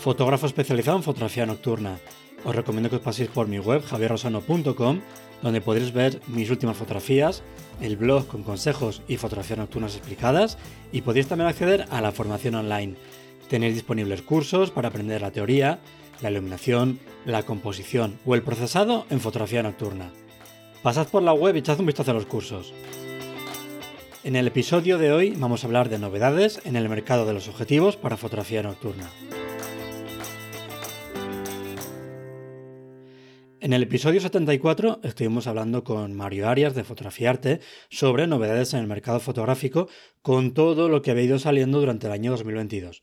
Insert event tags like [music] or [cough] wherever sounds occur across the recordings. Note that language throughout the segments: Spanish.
fotógrafo especializado en fotografía nocturna. Os recomiendo que os paséis por mi web javierrosano.com, donde podréis ver mis últimas fotografías, el blog con consejos y fotografías nocturnas explicadas, y podéis también acceder a la formación online. Tenéis disponibles cursos para aprender la teoría, la iluminación, la composición o el procesado en fotografía nocturna. Pasad por la web y echad un vistazo a los cursos. En el episodio de hoy vamos a hablar de novedades en el mercado de los objetivos para fotografía nocturna. En el episodio 74 estuvimos hablando con Mario Arias de Fotografiarte sobre novedades en el mercado fotográfico con todo lo que había ido saliendo durante el año 2022.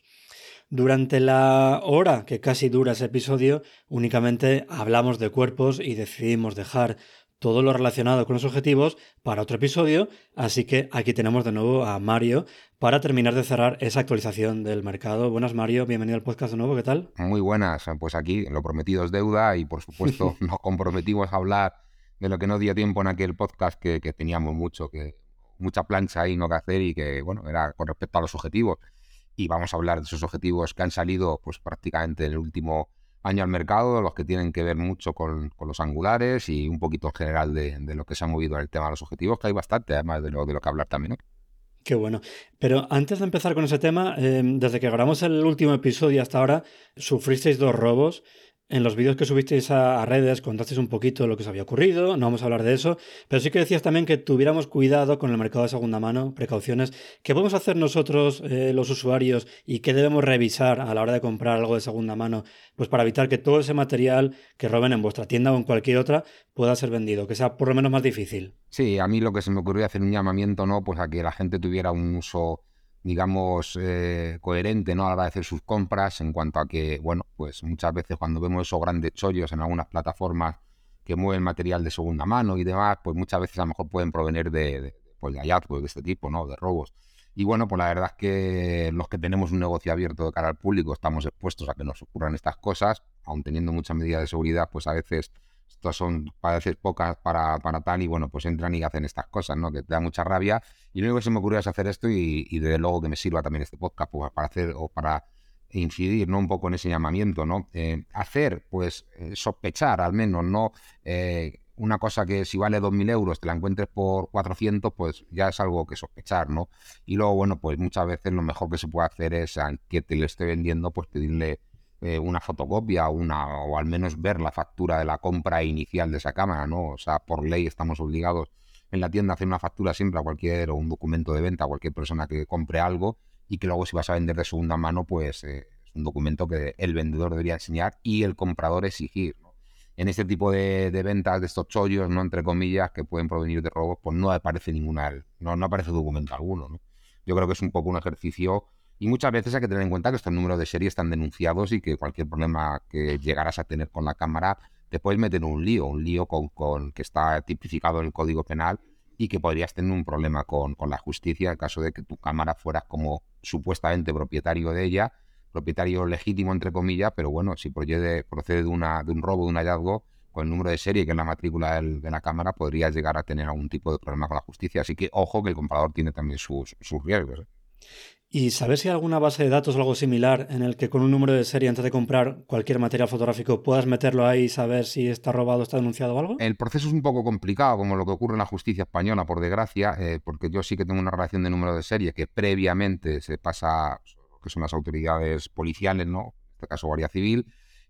Durante la hora que casi dura ese episodio, únicamente hablamos de cuerpos y decidimos dejar todo lo relacionado con los objetivos para otro episodio, así que aquí tenemos de nuevo a Mario para terminar de cerrar esa actualización del mercado. Buenas Mario, bienvenido al podcast de nuevo, ¿qué tal? Muy buenas, pues aquí lo prometido es deuda y por supuesto [laughs] nos comprometimos a hablar de lo que no dio tiempo en aquel podcast que, que teníamos mucho, que mucha plancha ahí no que hacer y que bueno, era con respecto a los objetivos y vamos a hablar de esos objetivos que han salido pues prácticamente en el último año al mercado, los que tienen que ver mucho con, los angulares y un poquito en general de, lo que se ha movido en el tema de los objetivos, que hay bastante, además de lo, de lo que hablar también. Qué bueno. Pero antes de empezar con ese tema, eh, desde que grabamos el último episodio hasta ahora, sufristeis dos robos. En los vídeos que subisteis a, redes contasteis un poquito lo que os había ocurrido, no vamos a hablar de eso, pero sí que decías también que tuviéramos cuidado con el mercado de segunda mano, precauciones. ¿Qué podemos hacer nosotros, eh, los usuarios, y qué debemos revisar a la hora de comprar algo de segunda mano? Pues para evitar que todo ese material que roben en vuestra tienda o en cualquier otra pueda ser vendido, que sea por lo menos más difícil. Sí, a mí lo que se me ocurrió hacer un llamamiento, ¿no? Pues a que la gente tuviera un uso digamos, eh, coherente ¿no? a la de hacer sus compras en cuanto a que, bueno, pues muchas veces cuando vemos esos grandes chollos en algunas plataformas que mueven material de segunda mano y demás, pues muchas veces a lo mejor pueden provenir de, pues de hallazgos de este tipo, ¿no? De robos. Y bueno, pues la verdad es que los que tenemos un negocio abierto de cara al público estamos expuestos a que nos ocurran estas cosas, aun teniendo muchas medidas de seguridad, pues a veces estos son, parece pocas para, para tal, y bueno, pues entran y hacen estas cosas, ¿no? Que te da mucha rabia. Y lo único que se me ocurrió es hacer esto y, desde luego que me sirva también este podcast pues, para hacer o para incidir, ¿no? Un poco en ese llamamiento, ¿no? Eh, hacer, pues, eh, sospechar al menos, ¿no? Eh, una cosa que si vale 2.000 euros te la encuentres por 400, pues ya es algo que sospechar, ¿no? Y luego, bueno, pues muchas veces lo mejor que se puede hacer es a que te lo esté vendiendo, pues pedirle eh, una fotocopia o al menos ver la factura de la compra inicial de esa cámara, ¿no? O sea, por ley estamos obligados en la tienda a hacer una factura siempre a cualquier o un documento de venta a cualquier persona que compre algo y que luego si vas a vender de segunda mano, pues eh, es un documento que el vendedor debería enseñar y el comprador exigir. En este tipo de, ventas, de estos chollos, ¿no? entre comillas, que pueden provenir de robos, pues no aparece ninguna, no, no aparece documento alguno. ¿no? Yo creo que es un poco un ejercicio y muchas veces hay que tener en cuenta que estos números de serie están denunciados y que cualquier problema que llegaras a tener con la cámara te puedes meter en un lío, un lío con, con que está tipificado en el Código Penal y que podrías tener un problema con, con la justicia en caso de que tu cámara fuera como supuestamente propietario de ella, propietario legítimo entre comillas, pero bueno, si procede, de, una, de un robo, de un hallazgo, con el número de serie que es la matrícula de la cámara, podrías llegar a tener algún tipo de problema con la justicia. Así que ojo que el comprador tiene también sus, sus riesgos. ¿eh? ¿Y sabes si hay alguna base de datos o algo similar en el que con un número de serie antes de comprar cualquier material fotográfico puedas meterlo ahí y saber si está robado, está denunciado o algo? El proceso es un poco complicado, como lo que ocurre en la justicia española, por desgracia, eh, porque yo sí que tengo una relación de número de serie que previamente se pasa, que son las autoridades policiales, ¿no? En este caso Guardia Civil,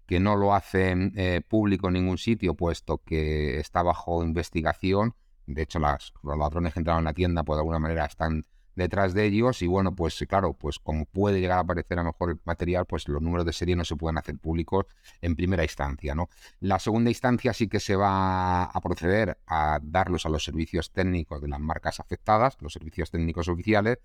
que no lo hacen eh, público en ningún sitio, puesto que está bajo investigación. De hecho, las, los ladrones que entraron en la tienda, pues de alguna manera están detrás de ellos y bueno, pues claro, pues como puede llegar a aparecer a mejor el material, pues los números de serie no se pueden hacer públicos en primera instancia, ¿no? La segunda instancia sí que se va a proceder a darlos a los servicios técnicos de las marcas afectadas, los servicios técnicos oficiales,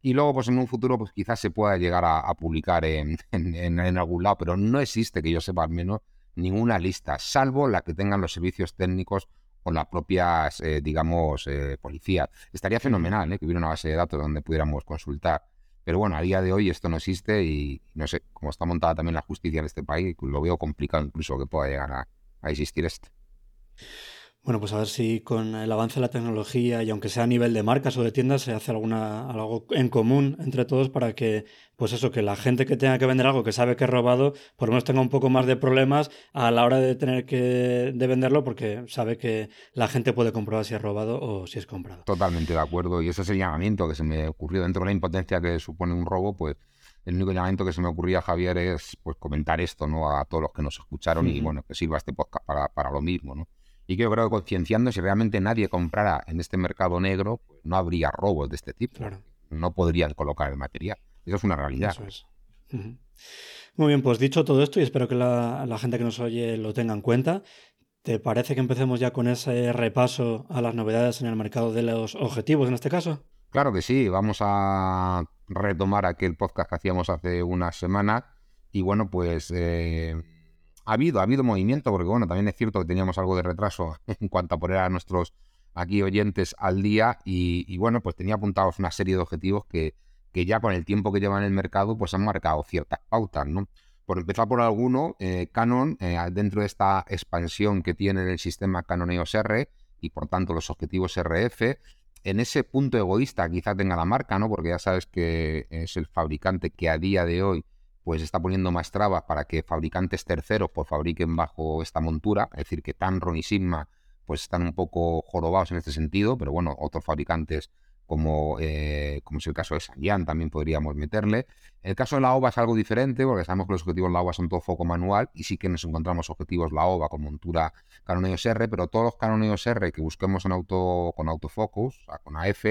Y luego, pues en un futuro, pues quizás se pueda llegar a, publicar [laughs] en, en, algún lado, pero no existe, que yo sepa al menos, ninguna lista, salvo la que tengan los servicios técnicos o las propias, eh, digamos, eh, policías. Estaría fenomenal ¿eh? que hubiera una base de datos donde pudiéramos consultar. Pero bueno, a día de hoy esto no existe y no sé cómo está montada también la justicia en este país, lo veo complicado incluso que pueda llegar a, a existir esto. Bueno, pues a ver si con el avance de la tecnología y aunque sea a nivel de marcas o de tiendas se hace alguna algo en común entre todos para que pues eso que la gente que tenga que vender algo que sabe que es robado por lo menos tenga un poco más de problemas a la hora de tener que de venderlo porque sabe que la gente puede comprobar si es robado o si es comprado. Totalmente de acuerdo y ese es el llamamiento que se me ocurrió dentro de la impotencia que supone un robo, pues el único llamamiento que se me ocurría, Javier, es pues comentar esto, ¿no? A todos los que nos escucharon y bueno, que sirva este podcast para, para lo mismo, ¿no? Y que yo creo que concienciando, si realmente nadie comprara en este mercado negro, pues no habría robos de este tipo. No podrían colocar el material. Eso es una realidad. Eso es. Muy bien, pues dicho todo esto, y espero que la, gente que nos oye lo tenga en cuenta, ¿te parece que empecemos ya con ese repaso a las novedades en el mercado de los objetivos en este caso? Claro que sí, vamos a retomar aquel podcast que hacíamos hace unas semanas. Y bueno, pues eh, ha habido, ha habido movimiento, porque bueno, también es cierto que teníamos algo de retraso [laughs] en cuanto a poner a nuestros aquí oyentes al día y, bueno, pues tenía apuntados una serie de objetivos que, que, ya con el tiempo que llevan en el mercado pues han marcado ciertas pautas, ¿no? Por empezar por alguno, eh, Canon, eh, dentro de esta expansión que tiene el sistema Canon EOS R y por tanto los objetivos RF, en ese punto egoísta quizá tenga la marca, ¿no? Porque ya sabes que es el fabricante que a día de hoy pues está poniendo más trabas para que fabricantes terceros pues fabriquen bajo esta montura, es decir, que Tamron y Sigma pues están un poco jorobados en este sentido, pero bueno, otros fabricantes como, eh, como es el caso de Sanyan también podríamos meterle. El caso de la OVA es algo diferente, porque sabemos que los objetivos de la OVA son todo foco manual y sí que nos encontramos objetivos la OVA con montura Canon EOS R, pero todos los Canon EOS R que busquemos en auto, con autofocus, con AF,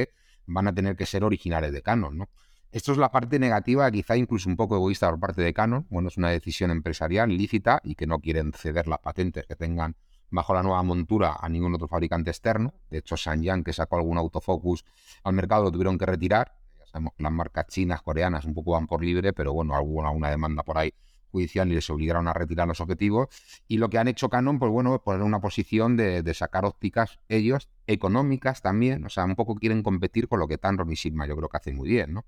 van a tener que ser originales de Canon, ¿no? Esto es la parte negativa, quizá incluso un poco egoísta por parte de Canon. Bueno, es una decisión empresarial lícita y que no quieren ceder las patentes que tengan bajo la nueva montura a ningún otro fabricante externo. De hecho, Sanyan, que sacó algún autofocus al mercado, lo tuvieron que retirar. Ya sabemos las marcas chinas, coreanas, un poco van por libre, pero bueno, alguna una demanda por ahí judicial y les obligaron a retirar los objetivos. Y lo que han hecho Canon, pues bueno, es poner una posición de, sacar ópticas ellos, económicas también. O sea, un poco quieren competir con lo que Tamron y Sigma yo creo que hacen muy bien, ¿no?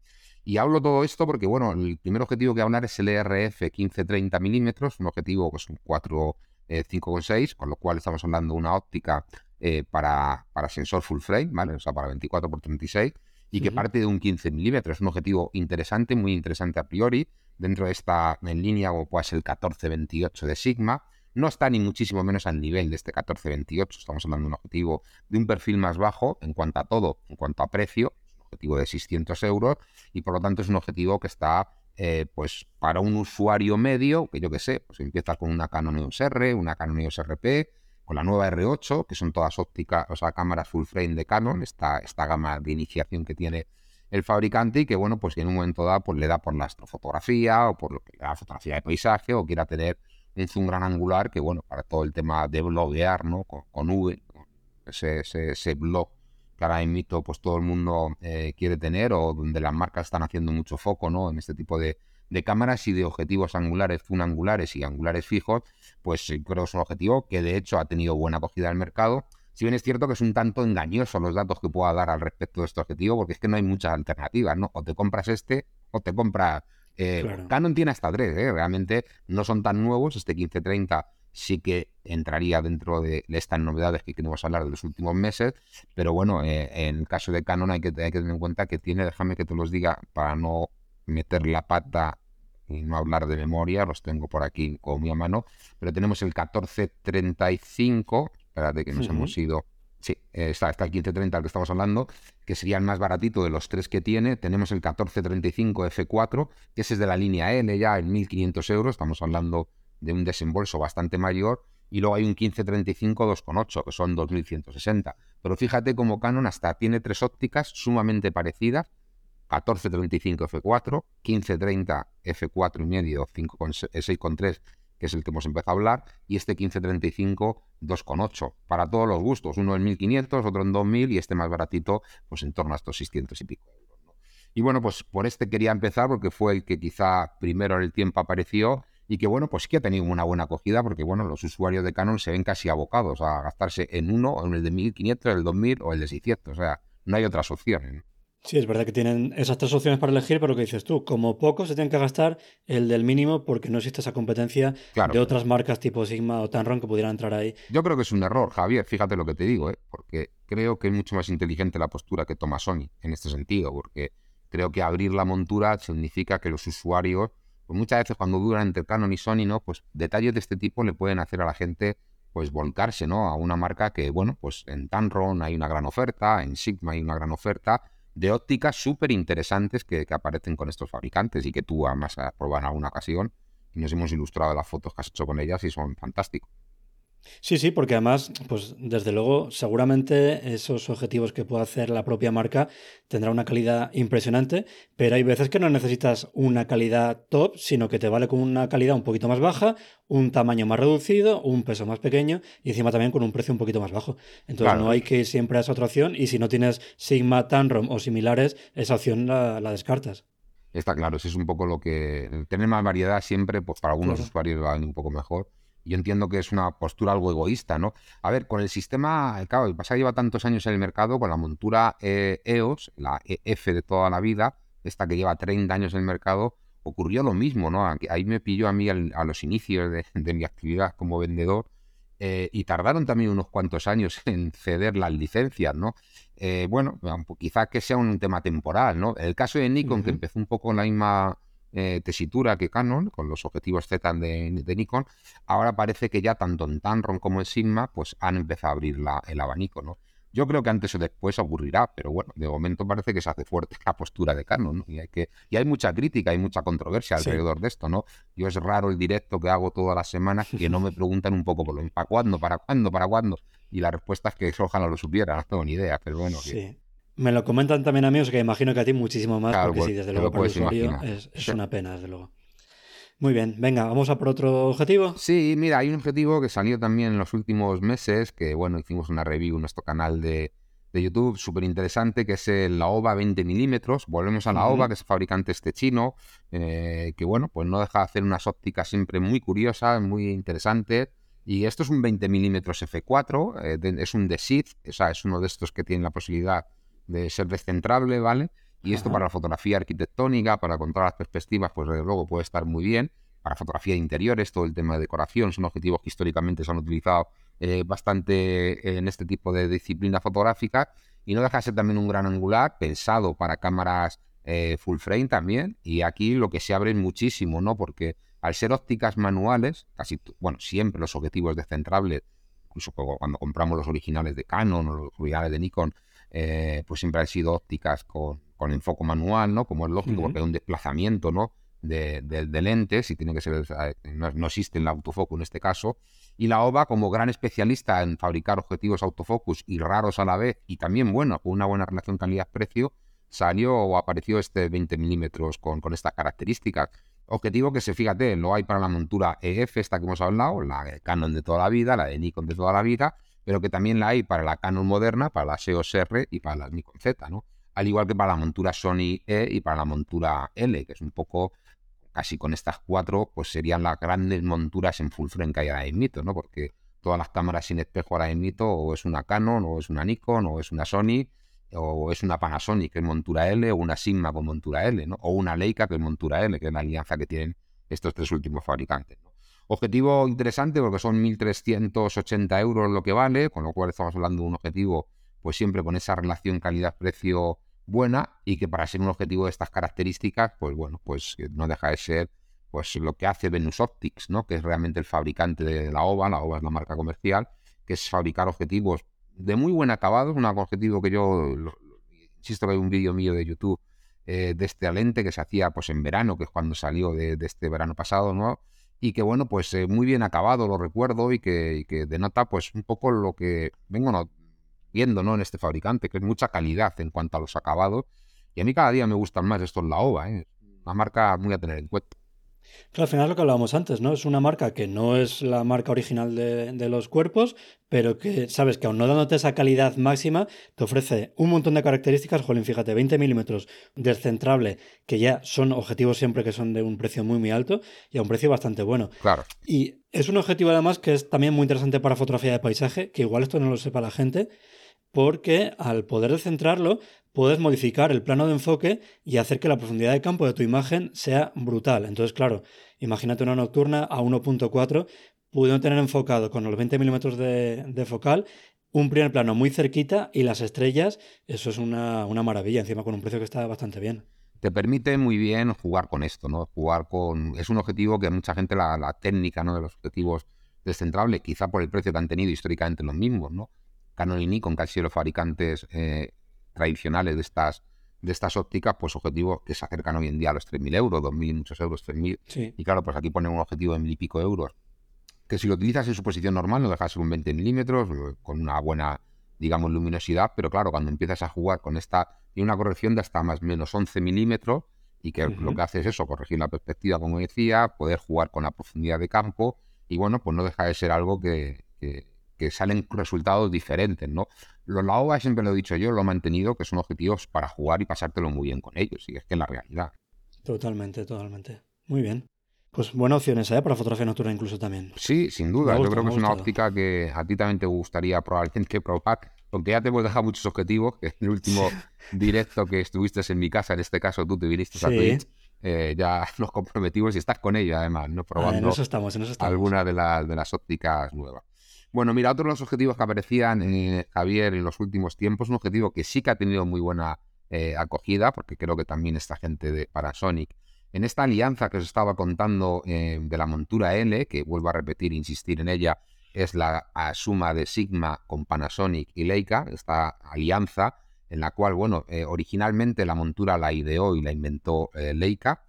Y hablo todo esto porque, bueno, el primer objetivo que hablar es el ERF 15-30 milímetros, un objetivo que es un 4 5,6, con lo cual estamos hablando de una óptica eh, para, para, sensor full frame, ¿vale? O sea, para 24 x 36 y que parte de un 15 milímetros. Es un objetivo interesante, muy interesante a priori. Dentro de esta en línea, como puede ser el 14-28 de Sigma, no está ni muchísimo menos al nivel de este 14-28. Estamos hablando de un objetivo de un perfil más bajo en cuanto a todo, en cuanto a precio, objetivo de 600 euros y por lo tanto es un objetivo que está eh, pues para un usuario medio, que yo que sé, pues empieza con una Canon EOS R, una Canon EOS RP, con la nueva R8, que son todas ópticas, o sea, cámaras full frame de Canon, esta, esta gama de iniciación que tiene el fabricante y que, bueno, pues en un momento dado pues le da por la astrofotografía o por la fotografía de paisaje o quiera tener un zoom gran angular que, bueno, para todo el tema de bloguear, ¿no? Con, con V, ese, ese, ese blog que ahora mito pues todo el mundo eh, quiere tener o donde las marcas están haciendo mucho foco ¿no? en este tipo de, cámaras y de objetivos angulares, angulares y angulares fijos, pues creo que es un objetivo que de hecho ha tenido buena acogida al mercado. Si bien es cierto que es un tanto engañoso los datos que pueda dar al respecto de este objetivo, porque es que no hay muchas alternativas, ¿no? O te compras este o te compras... Eh, Canon tiene hasta tres, ¿eh? realmente no son tan nuevos, este 1530 sí que entraría dentro de estas novedades que queremos hablar de los últimos meses, pero bueno, eh, en el caso de Canon hay que, tener en cuenta que tiene, déjame que te los diga para no meter la pata y no hablar de memoria, los tengo por aquí con mi mano, pero tenemos el 1435, espérate que nos hemos ido, sí, está, está el 1530 al que estamos hablando, que sería el más baratito de los tres que tiene, tenemos el 1435 F4, que ese es de la línea L ya en 1500 euros, estamos hablando de un desembolso bastante mayor y luego hay un 1535 2.8 que son 2160. Pero fíjate como Canon hasta tiene tres ópticas sumamente parecidas, 1435 f4, 1530 f4 y medio, 6.3 que es el que hemos empezado a hablar, y este 1535 2.8, para todos los gustos, uno en 1500, otro en 2000 y este más baratito, pues en torno a estos 600 y pico. Y bueno, pues por este quería empezar porque fue el que quizá primero en el tiempo apareció y que bueno, pues sí que ha tenido una buena acogida porque bueno, los usuarios de Canon se ven casi abocados a gastarse en uno, en el de 1500, el 2000 o el de 600, o sea, no hay otras opciones. Sí, es verdad que tienen esas tres opciones para elegir, pero lo que dices tú, como poco se tienen que gastar el del mínimo porque no existe esa competencia de otras marcas tipo Sigma o Tamron que pudieran entrar ahí. Yo creo que es un error, Javier, fíjate lo que te digo, ¿eh? porque creo que es mucho más inteligente la postura que toma Sony en este sentido, porque creo que abrir la montura significa que los usuarios, pues muchas veces cuando duran entre Canon y Sony, ¿no? Pues detalles de este tipo le pueden hacer a la gente pues volcarse, ¿no? A una marca que, bueno, pues en Tamron hay una gran oferta, en Sigma hay una gran oferta, de ópticas súper interesantes que, aparecen con estos fabricantes y que tú además has probado en alguna ocasión y nos hemos ilustrado las fotos que has hecho con ellas y son fantásticos. Sí, sí, porque además, pues desde luego, seguramente esos objetivos que pueda hacer la propia marca tendrá una calidad impresionante, pero hay veces que no necesitas una calidad top, sino que te vale con una calidad un poquito más baja, un tamaño más reducido, un peso más pequeño y encima también con un precio un poquito más bajo. Entonces no hay que ir siempre a esa otra opción y si no tienes Sigma, Tanrom o similares, esa opción la, descartas. Está claro, eso es un poco lo que... Tener más variedad siempre, pues para algunos usuarios va un poco mejor yo entiendo que es una postura algo egoísta, ¿no? A ver, con el sistema, claro, el pasado lleva tantos años en el mercado, con la montura EOS, e la EF de toda la vida, esta que lleva 30 años en el mercado, ocurrió lo mismo, ¿no? Ahí me pilló a mí a los inicios de, mi actividad como vendedor eh, y tardaron también unos cuantos años [laughs] en ceder las licencias, ¿no? Eh, bueno, quizás que sea un tema temporal, ¿no? El caso de Nikon, que empezó un poco en la misma eh, tesitura que Canon, con los objetivos Z de, Nikon, ahora parece que ya tanto en Tamron como en Sigma, pues han empezado a abrir el abanico, ¿no? Yo creo que antes o después ocurrirá, pero bueno, de momento parece que se hace fuerte [laughs] la postura de Canon, ¿no? Y hay, que, y hay mucha crítica, hay mucha controversia alrededor de esto, ¿no? Yo es raro el directo que hago todas las semanas que no me [laughs] preguntan un poco por lo ¿para cuándo? ¿Para cuándo? ¿Para cuándo? Y la respuesta es que ojalá lo supiera, [laughs] no tengo ni idea, pero bueno. Sí. Me lo comentan también amigos que imagino que a ti muchísimo más, porque sí, desde luego para el usuario es, una pena, desde luego. Muy bien, venga, vamos a por otro objetivo. Sí, mira, hay un objetivo que salió también en los últimos meses, que bueno, hicimos una review en nuestro canal de, YouTube, súper interesante, que es el, la OVA 20 milímetros. Volvemos a la OVA, que es fabricante este chino, eh, que bueno, pues no deja de hacer unas ópticas siempre muy curiosas, muy interesantes. Y esto es un 20 milímetros F4, eh, es un DESID, o sea, es uno de estos que tiene la posibilidad de ser descentrable, ¿vale? Y esto para la fotografía arquitectónica, para contar las perspectivas, pues desde luego puede estar muy bien. Para fotografía de interiores, todo el tema de decoración, son objetivos que históricamente se han utilizado eh, bastante en este tipo de disciplina fotográfica. Y no deja de ser también un gran angular, pensado para cámaras eh, full frame también. Y aquí lo que se abre muchísimo, ¿no? Porque al ser ópticas manuales, casi, bueno, siempre los objetivos descentrables, incluso cuando compramos los originales de Canon o los originales de Nikon, eh, pues siempre han sido ópticas con, con, enfoque manual, ¿no? Como es lógico, porque hay un desplazamiento, ¿no? De, lentes y tiene que ser, eh, no, existe el autofocus en este caso. Y la OVA, como gran especialista en fabricar objetivos autofocus y raros a la vez, y también, bueno, con una buena relación calidad-precio, salió o apareció este 20 milímetros con, con estas características. Objetivo que se fíjate, lo hay para la montura EF, esta que hemos hablado, la Canon de toda la vida, la de Nikon de toda la vida, pero que también la hay para la Canon moderna, para la EOS R y para la Nikon Z, ¿no? Al igual que para la montura Sony E y para la montura L, que es un poco, casi con estas cuatro, pues serían las grandes monturas en full frame que hay ahora mismo, ¿no? Porque todas las cámaras sin espejo ahora mismo o es una Canon, o es una Nikon, o es una Sony, o es una Panasonic que es montura L, o una Sigma con montura L, ¿no? O una Leica que es montura L, que es la alianza que tienen estos tres últimos fabricantes. Objetivo interesante porque son 1.380 euros lo que vale, con lo cual estamos hablando de un objetivo pues siempre con esa relación calidad-precio buena y que para ser un objetivo de estas características, pues bueno, pues no deja de ser pues lo que hace Venus Optics, ¿no? que es realmente el fabricante de la OVA, la OVA es la marca comercial, que es fabricar objetivos de muy buen acabado, un objetivo que yo, insisto que hay un vídeo mío de YouTube eh, de este lente que se hacía pues en verano, que es cuando salió de, de este verano pasado, ¿no? Y que bueno, pues eh, muy bien acabado, lo recuerdo, y que, denota pues un poco lo que vengo viendo ¿no? en este fabricante, que es mucha calidad en cuanto a los acabados. Y a mí cada día me gustan más estos la OVA, ¿eh? una marca muy a tener en cuenta. Claro, al final es lo que hablábamos antes, ¿no? Es una marca que no es la marca original de, los cuerpos, pero que sabes que aun no dándote esa calidad máxima, te ofrece un montón de características. Jolín, fíjate, 20 milímetros descentrable, que ya son objetivos siempre que son de un precio muy, muy alto y a un precio bastante bueno. Claro. Y es un objetivo además que es también muy interesante para fotografía de paisaje, que igual esto no lo sepa la gente, porque al poder descentrarlo puedes modificar el plano de enfoque y hacer que la profundidad de campo de tu imagen sea brutal. Entonces, claro, imagínate una nocturna a 1.4, pudiendo tener enfocado con los 20 milímetros de, focal un primer plano muy cerquita y las estrellas, eso es una, maravilla, encima con un precio que está bastante bien te permite muy bien jugar con esto, ¿no? Jugar con. Es un objetivo que mucha gente, la, la técnica ¿no? de los objetivos descentrables, quizá por el precio que han tenido históricamente los mismos, ¿no? Canon y Nikon, casi los fabricantes eh, tradicionales de estas, de estas ópticas, pues objetivos que se acercan hoy en día a los 3.000 euros, 2.000 muchos euros, 3.000. Y claro, pues aquí ponen un objetivo de mil y pico euros, que si lo utilizas en su posición normal no deja de ser un 20 milímetros, eh, con una buena, digamos, luminosidad, pero claro, cuando empiezas a jugar con esta, y una corrección de hasta más o menos 11 milímetros, y que lo que hace es eso, corregir la perspectiva, como decía, poder jugar con la profundidad de campo, y bueno, pues no deja de ser algo que, que salen resultados diferentes, ¿no? Los Laoba, siempre lo he dicho yo, lo he mantenido, que son objetivos para jugar y pasártelo muy bien con ellos, y es que es la realidad. Totalmente, totalmente. Muy bien. Pues buenas opciones, ¿eh? Para fotografía nocturna incluso también. Sí, sin duda. yo creo que es una óptica que a ti también te gustaría probablemente [laughs] probar, porque ya te hemos dejado muchos objetivos, que en el último directo que estuviste en mi casa, en este caso tú te viniste a Twitch, eh, ya [laughs] nos comprometimos y estás con ella además, ¿no? Probando en eso estamos, en eso estamos. alguna de, las de las ópticas nuevas. Bueno, mira, otro de los objetivos que aparecían, en Javier, en los últimos tiempos, un objetivo que sí que ha tenido muy buena eh, acogida, porque creo que también esta gente de Parasonic, en esta alianza que os estaba contando eh, de la montura L, que vuelvo a repetir, insistir en ella, es la suma de Sigma con Panasonic y Leica, esta alianza en la cual, bueno, eh, originalmente la montura la ideó y la inventó Leica,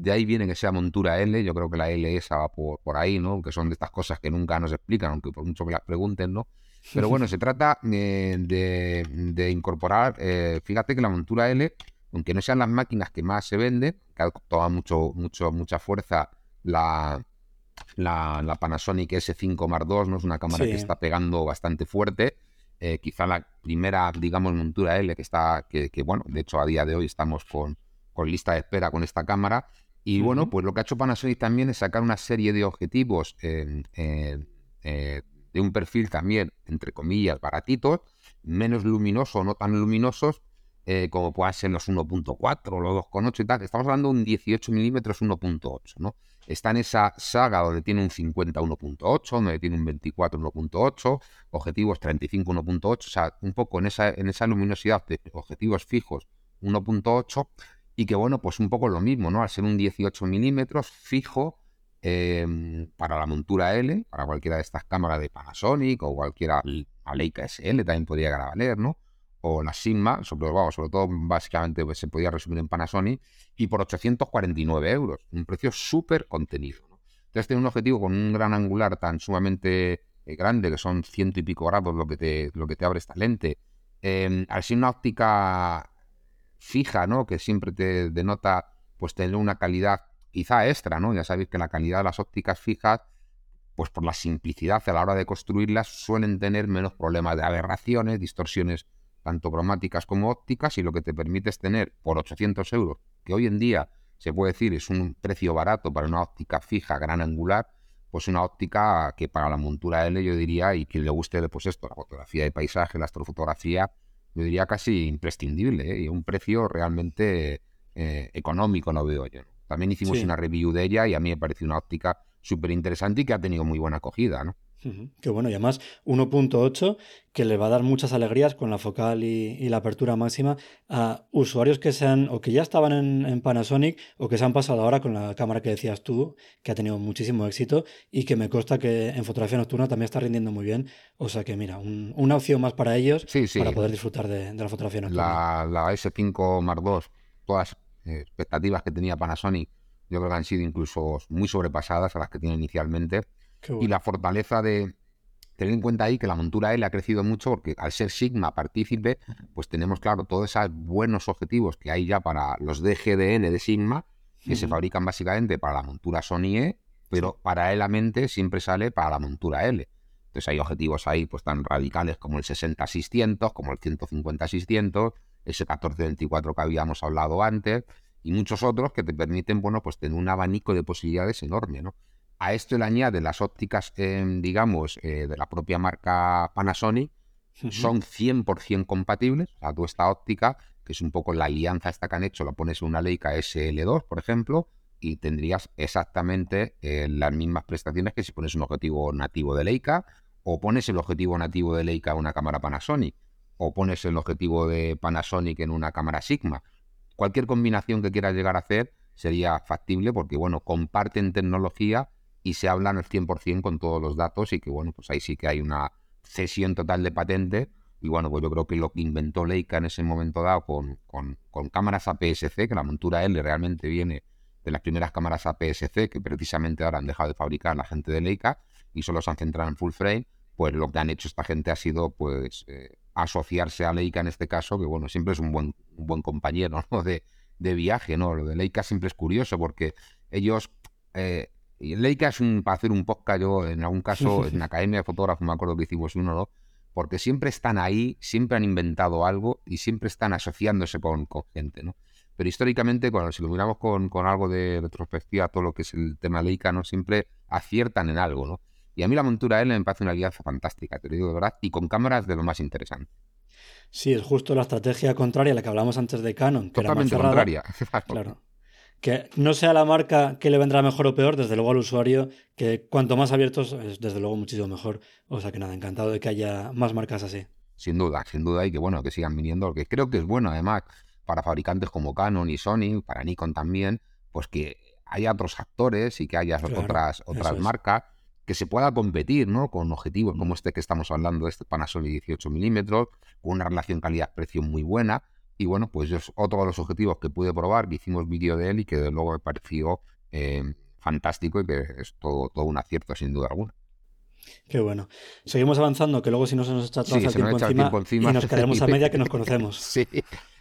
de ahí viene que sea montura L, yo creo que la L esa va por, por ahí, ¿no? Que son de estas cosas que nunca nos explican, aunque por mucho que las pregunten, ¿no? Pero bueno, se trata eh, de, incorporar, eh, fíjate que la montura L, aunque no sean las máquinas que más se venden, que ha tomado mucho, mucho, mucha fuerza la, la, Panasonic S5 Mark II, ¿no? Es una cámara que está pegando bastante fuerte. Eh, quizá la primera, digamos, montura L que está, que, que, bueno, de hecho a día de hoy estamos con, con lista de espera con esta cámara y bueno, pues lo que ha hecho Panasonic también es sacar una serie de objetivos eh, eh, de un perfil también, entre comillas, baratitos, menos luminosos o no tan luminosos, eh, como puedan ser los 1.4 o los 2.8 y tal. Estamos hablando de un 18 milímetros 1.8, ¿no? Está en esa saga donde tiene un 50 1.8, donde tiene un 24 1.8, objetivos 35 1.8, o sea, un poco en esa, en esa luminosidad de objetivos fijos 1.8 y que bueno, pues un poco lo mismo, ¿no? Al ser un 18 milímetros fijo em, para la montura L, para cualquiera de estas cámaras de Panasonic o cualquiera, la Leica SL también podría valer, ¿no? O la Sigma, sobre, sobre todo básicamente pues, se podía resumir en Panasonic, y por 849 euros, un precio súper contenido. Entonces tiene un objetivo con un gran angular tan sumamente eh, grande, que son ciento y pico grados lo que te, lo que te abre esta lente, eh, al ser una óptica fija, ¿no? Que siempre te denota pues tener una calidad quizá extra, ¿no? Ya sabéis que la calidad de las ópticas fijas, pues por la simplicidad a la hora de construirlas, suelen tener menos problemas de aberraciones, distorsiones tanto cromáticas como ópticas, y lo que te permite es tener por 800 euros, que hoy en día se puede decir es un precio barato para una óptica fija gran angular, pues una óptica que para la montura L yo diría, y quien le guste pues esto, la fotografía de paisaje, la astrofotografía, yo diría casi imprescindible ¿eh? y un precio realmente eh, económico lo veo yo. También hicimos una review de ella y a mí me pareció una óptica súper interesante y que ha tenido muy buena acogida, ¿no? Qué bueno, y además 1.8 que le va a dar muchas alegrías con la focal y, la apertura máxima a usuarios que sean o que ya estaban en, Panasonic o que se han pasado ahora con la cámara que decías tú, que ha tenido muchísimo éxito y que me consta que en fotografía nocturna también está rindiendo muy bien. O sea que mira, una opción más para ellos para poder disfrutar de, la fotografía nocturna. La, S5 Mark II, todas las expectativas que tenía Panasonic, yo creo que han sido incluso muy sobrepasadas a las que tiene inicialmente y la fortaleza de tener en cuenta ahí que la montura L ha crecido mucho porque al ser Sigma partícipe, pues tenemos claro todos esos buenos objetivos que hay ya para los DGDN de Sigma que se fabrican básicamente para la montura Sony E, pero paralelamente siempre sale para la montura L. Entonces hay objetivos ahí pues tan radicales como el 60-600, como el 150-600, ese 14-24 que habíamos hablado antes, y muchos otros que te permiten, bueno, pues tener un abanico de posibilidades enorme, ¿no? A esto le añade las ópticas, em, digamos, eh, de la propia marca Panasonic, son 100% compatibles. O sea, tú esta óptica, que es un poco la alianza esta que han hecho, la pones en una Leica SL2, por ejemplo, y tendrías exactamente eh, las mismas prestaciones que si pones un objetivo nativo de Leica, o pones el objetivo nativo de Leica en una cámara Panasonic, o pones el objetivo de Panasonic en una cámara Sigma. Cualquier combinación que quieras llegar a hacer sería factible porque, bueno, comparten tecnología y se hablan al 100% con todos los datos y que, bueno, pues ahí sí que hay una cesión total de patente. Y bueno, pues yo creo que lo que inventó Leica en ese momento dado con, con, cámaras APS-C, que la montura L realmente viene de las primeras cámaras APS-C que precisamente ahora han dejado de fabricar la gente de Leica y solo se han centrado en full frame, pues lo que han hecho esta gente ha sido pues eh, asociarse a Leica en este caso, que bueno, siempre es un buen, un buen compañero [laughs] de, de, viaje, ¿no? Lo de Leica siempre es curioso porque ellos... Eh, Leica es un, para hacer un podcast, yo en algún caso en la Academia de Fotógrafos me acuerdo que hicimos uno, ¿no? Porque siempre están ahí, siempre han inventado algo y siempre están asociándose con, con gente, ¿no? Pero históricamente, cuando si lo miramos con, con, algo de retrospectiva, todo lo que es el tema Leica, ¿no? Siempre aciertan en algo, ¿no? Y a mí la montura L me parece una alianza fantástica, te lo digo de verdad, y con cámaras de lo más interesante. Sí, es justo la estrategia contraria a la que hablamos antes de Canon. Que Totalmente contraria. [laughs] claro. Que no sea la marca que le vendrá mejor o peor, desde luego al usuario, que cuanto más abiertos es desde luego muchísimo mejor. O sea que nada, encantado de que haya más marcas así. Sin duda, sin duda, y que bueno, que sigan viniendo, porque creo que es bueno además para fabricantes como Canon y Sony, para Nikon también, pues que haya otros actores y que haya otras, otras marcas que se pueda competir ¿no? con objetivos como este que estamos hablando, este Panasonic 18 milímetros, con una relación calidad-precio muy buena. Y bueno, pues es otro de los objetivos que pude probar, que hicimos vídeo de él y que de luego me pareció eh, fantástico y que es todo, todo un acierto sin duda alguna. Qué bueno. Seguimos avanzando, que luego si no se nos echa todo el, tiempo, encima, encima, y nos quedaremos a media que nos [laughs] conocemos. sí.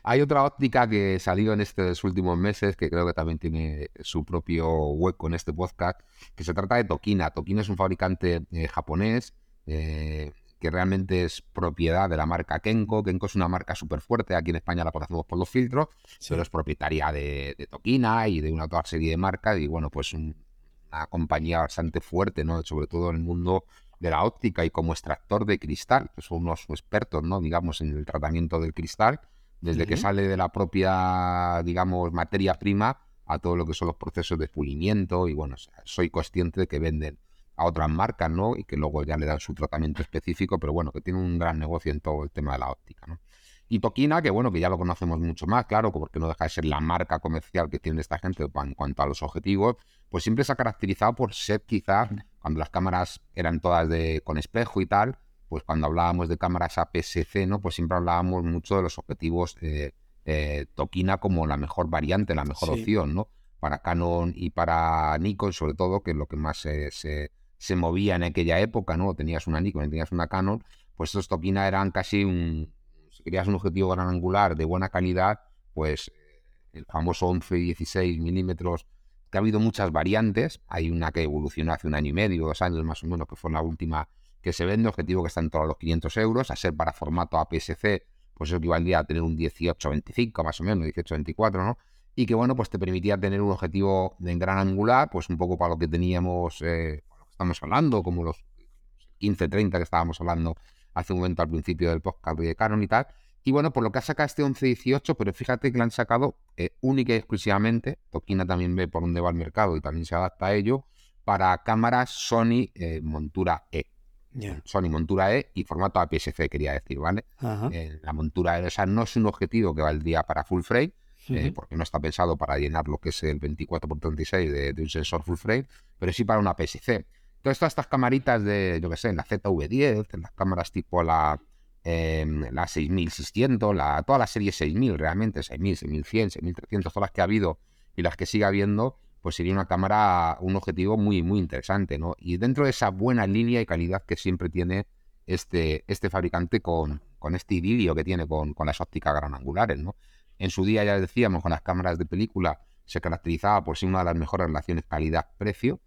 Hay otra óptica que salió en estos últimos meses, que creo que también tiene su propio hueco en este podcast, que se trata de Tokina. Tokina es un fabricante eh, japonés eh, que realmente es propiedad de la marca Kenko. Kenko es una marca súper fuerte, aquí en España la conocemos por los filtros, pero es propietaria de, Tokina y de una toda serie de marcas y bueno, pues una compañía bastante fuerte, ¿no? Sobre todo en el mundo de la óptica y como extractor de cristal, que son unos expertos, ¿no? Digamos, en el tratamiento del cristal desde que sale de la propia, digamos, materia prima a todo lo que son los procesos de pulimiento y bueno, soy consciente de que venden a otras marcas, ¿no? Y que luego ya le dan su tratamiento específico, pero bueno, que tiene un gran negocio en todo el tema de la óptica, ¿no? Y Tokina, que bueno, que ya lo conocemos mucho más, claro, porque no deja de ser la marca comercial que tiene esta gente en cuanto a los objetivos, pues siempre se ha caracterizado por ser quizás, cuando las cámaras eran todas de con espejo y tal, pues cuando hablábamos de cámaras APS-C, ¿no? Pues siempre hablábamos mucho de los objetivos eh, eh, Tokina como la mejor variante, la mejor opción, ¿no? Para Canon y para Nikon, sobre todo, que es lo que más se, se, movía en aquella época, ¿no? Tenías una Nikon tenías una Canon, pues estos Tokina eran casi un, si querías un objetivo gran angular de buena calidad, pues el famoso 11 y 16 milímetros, que ha habido muchas variantes, hay una que evolucionó hace un año y medio, dos años más o menos, que fue la última que se vende, objetivo que está en torno a los 500 euros, a ser para formato APS-C, pues eso equivaldría a tener un 18-25 más o menos, 18-24, ¿no? Y que bueno, pues te permitía tener un objetivo de gran angular, pues un poco para lo que teníamos, eh, estamos hablando, como los 15-30 que estábamos hablando hace un momento al principio del podcast de Canon y tal. Y bueno, por lo que ha sacado este 11-18, pero fíjate que lo han sacado eh, única y exclusivamente, Tokina también ve por dónde va el mercado y también se adapta a ello, para cámaras Sony eh, montura E. Sony montura E y formato APS-C, quería decir, ¿vale? Eh, la montura E, o sea, no es un objetivo que valdría para full frame, porque no está pensado para llenar lo que es el 24x36 de, de un sensor full frame, pero sí para una APS-C. Todas estas camaritas de, yo qué sé, en la ZV10, en las cámaras tipo la, eh, la 6600, la, toda la serie 6000 realmente, 6000, 6100, 6300, todas las que ha habido y las que sigue habiendo, pues sería una cámara, un objetivo muy, muy interesante, ¿no? Y dentro de esa buena línea y calidad que siempre tiene este, este fabricante con, con este idilio que tiene con, con las ópticas gran angulares, ¿no? En su día ya decíamos con las cámaras de película se caracterizaba por ser una de las mejores relaciones calidad-precio.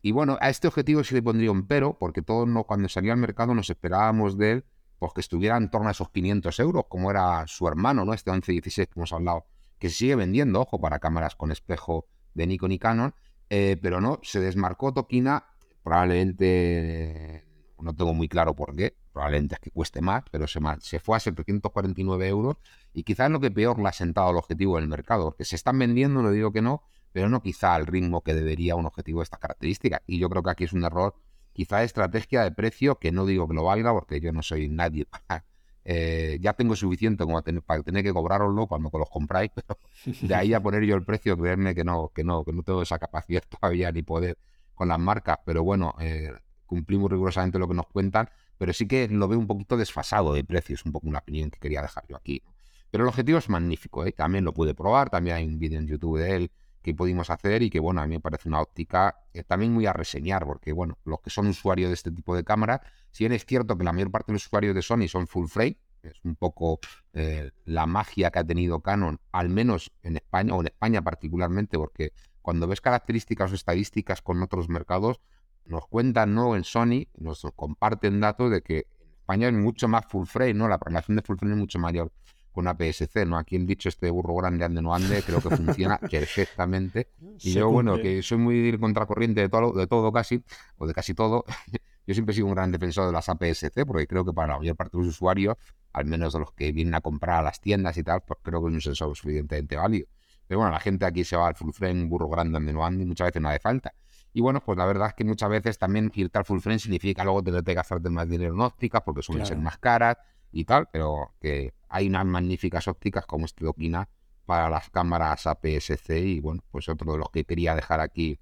Y bueno, a este objetivo sí le pondría un pero, porque todos no, cuando salió al mercado nos esperábamos de él pues, que estuviera en torno a esos 500 euros, como era su hermano, ¿no? Este 1116 que hemos hablado, que se sigue vendiendo, ojo, para cámaras con espejo de Nikon y Canon, eh, pero no, se desmarcó Tokina, probablemente, no tengo muy claro por qué, probablemente es que cueste más, pero se, se fue a 749 euros y quizás lo que peor le ha sentado al objetivo del mercado, porque se están vendiendo, no digo que no, pero no quizá al ritmo que debería un objetivo de estas características. Y yo creo que aquí es un error, quizá de estrategia de precio, que no digo que lo valga, porque yo no soy nadie. [laughs] Eh, ya tengo suficiente para tener que cobraroslo cuando los compráis, [laughs] pero de ahí a poner yo el precio, creerme que no, que no, que no tengo esa capacidad [laughs] todavía ni poder con las marcas, pero bueno, eh, cumplimos rigurosamente lo que nos cuentan, pero sí que lo veo un poquito desfasado de precios, un poco una opinión que quería dejar yo aquí. Pero el objetivo es magnífico, ¿eh? también lo pude probar, también hay un vídeo en YouTube de él que pudimos hacer y que, bueno, a mí me parece una óptica eh, también muy a reseñar, porque, bueno, los que son usuarios de este tipo de cámara, si bien es cierto que la mayor parte de los usuarios de Sony son full frame, es un poco eh, la magia que ha tenido Canon, al menos en España, o en España particularmente, porque cuando ves características o estadísticas con otros mercados, nos cuentan, ¿no? En Sony, nos comparten datos de que en España es mucho más full frame, ¿no? La relación de full frame es mucho mayor con APS-C, ¿no? Aquí el dicho este burro grande ande no ande, creo que funciona [laughs] perfectamente. Y yo, bueno, que soy muy contracorriente de todo, de todo casi, o de casi todo, [laughs] yo siempre he sido un gran defensor de las APS-C, porque creo que para la mayor parte de los usuarios, al menos de los que vienen a comprar a las tiendas y tal, pues creo que es un sensor suficientemente válido. Pero bueno, la gente aquí se va al full frame, burro grande ande no ande, y muchas veces no hace falta. Y bueno, pues la verdad es que muchas veces también irte al full frame significa luego tener que gastarte más dinero en ópticas, porque suelen ser más caras y tal, pero que hay unas magníficas ópticas como este Dokina para las cámaras APS-C y bueno, pues otro de los que quería dejar aquí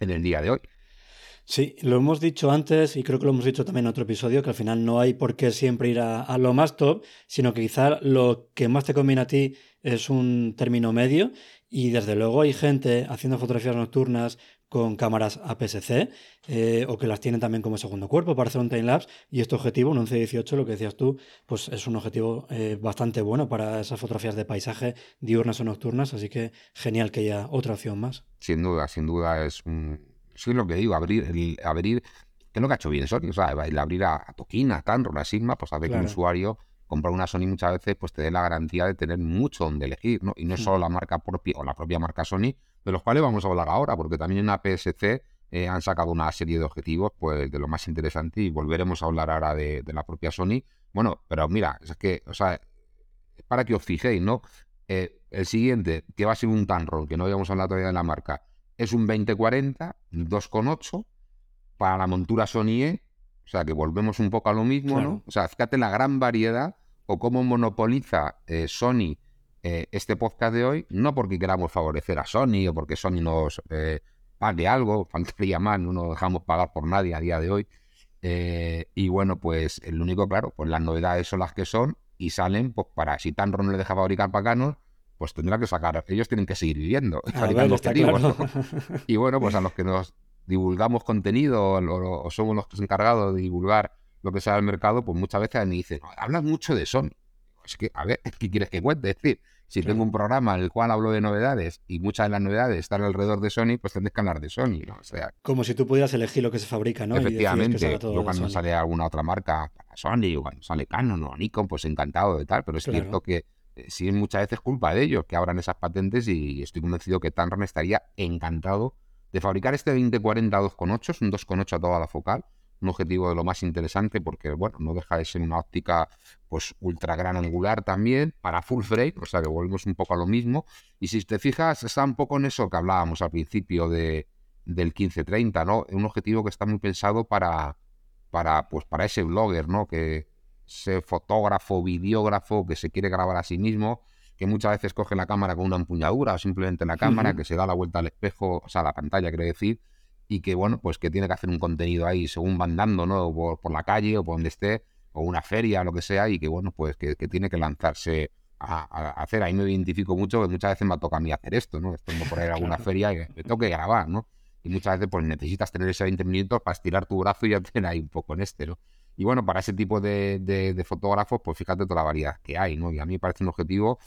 en el día de hoy. Sí, lo hemos dicho antes y creo que lo hemos dicho también en otro episodio, que al final no hay por qué siempre ir a, lo más top, sino que quizá lo que más te conviene a ti es un término medio y desde luego hay gente haciendo fotografías nocturnas con cámaras APS-C eh, o que las tienen también como segundo cuerpo para hacer un time-lapse y este objetivo, un 11-18, lo que decías tú, pues es un objetivo eh, bastante bueno para esas fotografías de paisaje diurnas o nocturnas, así que genial que haya otra opción más. Sin duda, sin duda es un... Sí, lo que digo, abrir, el, abrir, que es lo que ha hecho bien Sony, o sea, el abrir a, a Tokina, a Tanro, a Sigma, pues hace que un usuario comprar una Sony muchas veces pues te dé la garantía de tener mucho donde elegir, ¿no? Y no es hmm. solo la marca propia o la propia marca Sony, de los cuales vamos a hablar ahora, porque también en APS-C eh, han sacado una serie de objetivos pues de lo más interesante y volveremos a hablar ahora de, la propia Sony. Bueno, pero mira, es que, o sea, para que os fijéis, ¿no? Eh, el siguiente, que va a ser un Tanron, que no habíamos hablado todavía de la marca, es un 2040, 2,8 para la montura Sony E, o sea que volvemos un poco a lo mismo, ¿no? O sea, fíjate la gran variedad o cómo monopoliza eh, Sony eh, este podcast de hoy, no porque queramos favorecer a Sony o porque Sony nos eh, pague algo, [laughs] faltaría más, no nos dejamos pagar por nadie a día de hoy. Y bueno, pues el único, claro, pues las novedades son las que son y salen, pues para si Tanro no le deja fabricar paganos, pues tendrá que sacar, ellos tienen que seguir viviendo, [laughs] Y bueno, pues a los que nos divulgamos contenido o, somos los encargados de divulgar lo que sea el mercado, pues muchas veces me dicen, hablas mucho de Sony. Es que, a ver, [laughs] ¿qué quieres que cuente? Es decir, si tengo un programa en el cual hablo de novedades y muchas de las novedades están alrededor de Sony, pues tendré que hablar de Sony, O sea, como si tú pudieras elegir lo que se fabrica, ¿no? Efectivamente, yo cuando sale alguna otra marca, Sony o cuando sale Canon o Nikon, pues encantado de tal, pero es cierto que eh, sí muchas veces culpa de ellos que abran esas patentes y estoy convencido que Tanron estaría encantado de fabricar este 2040 2.8, es un 2.8 a toda la focal, un objetivo de lo más interesante porque, bueno, no deja de ser una óptica pues ultra gran angular también para full frame, o sea que volvemos un poco a lo mismo. Y si te fijas, está un poco en eso que hablábamos al principio de, del 1530, ¿no? Un objetivo que está muy pensado para, para, pues, para ese blogger, ¿no? Que ese fotógrafo, videógrafo que se quiere grabar a sí mismo, que muchas veces coge la cámara con una empuñadura o simplemente la cámara, que se da la vuelta al espejo, o sea, a la pantalla, quiere decir, y que, bueno, pues que tiene que hacer un contenido ahí según van dando, ¿no? Por, la calle o por donde esté, o una feria, o lo que sea, y que, bueno, pues que, tiene que lanzarse a, hacer. Ahí me identifico mucho, que muchas veces me toca a mí hacer esto, ¿no? Esto por ir a [laughs] alguna feria y me tengo que grabar, ¿no? Y muchas veces, pues necesitas tener ese 20 minutos para estirar tu brazo y ya tener ahí un poco en este, ¿no? Y bueno, para ese tipo de, de, fotógrafos, pues fíjate toda la variedad que hay, ¿no? Y a mí me parece un objetivo.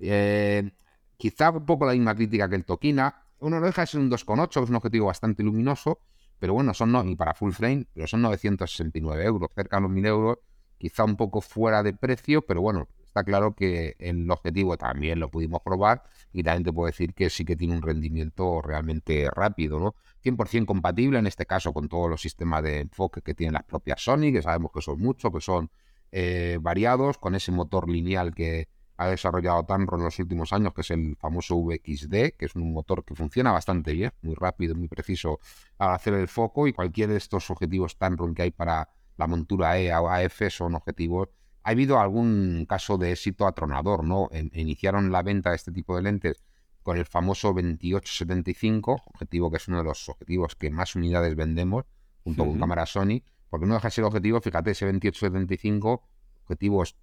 Eh, quizá un poco la misma crítica que el Tokina. Uno no deja de ser un 2,8, que es un objetivo bastante luminoso, pero bueno, son no, para full frame, pero son 969 euros, cerca de los 1000 euros, quizá un poco fuera de precio, pero bueno, está claro que el objetivo también lo pudimos probar y también te puedo decir que sí que tiene un rendimiento realmente rápido, ¿no? 100% compatible en este caso con todos los sistemas de enfoque que tienen las propias Sony, que sabemos que son muchos, que son eh, variados, con ese motor lineal que ha desarrollado Tamron en los últimos años, que es el famoso VXD, que es un motor que funciona bastante bien, muy rápido, muy preciso al hacer el foco y cualquier de estos objetivos Tamron que hay para la montura E o AF son objetivos. Ha habido algún caso de éxito atronador, ¿no? iniciaron la venta de este tipo de lentes con el famoso 2875, objetivo que es uno de los objetivos que más unidades vendemos, junto con cámara Sony, porque no deja de ser objetivo, fíjate, ese 2875, objetivos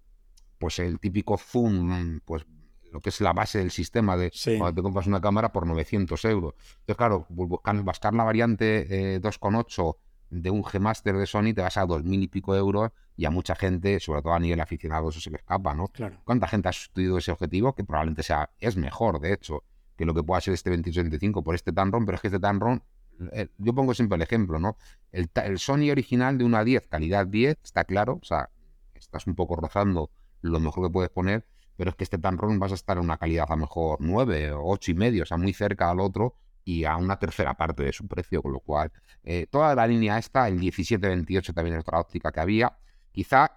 pues el típico zoom, pues lo que es la base del sistema de cuando te compras una cámara por 900 euros. Entonces, claro, buscar, la variante 2.8 eh, de un G-Master de Sony te vas a 2.000 y pico euros y a mucha gente, sobre todo a nivel aficionado, eso se le escapa, ¿no? Claro. ¿Cuánta gente ha sustituido ese objetivo? Que probablemente sea, es mejor, de hecho, que lo que pueda ser este 28-25 por este Tamron, pero es que este Tamron, eh, yo pongo siempre el ejemplo, ¿no? El, el Sony original de una 10, calidad 10, está claro, o sea, estás un poco rozando lo mejor que puedes poner, pero es que este Tamron vas a estar en una calidad a lo mejor 9 o 8 y medio, o sea, muy cerca al otro y a una tercera parte de su precio, con lo cual eh, toda la línea esta, el 1728 también es otra óptica que había, quizá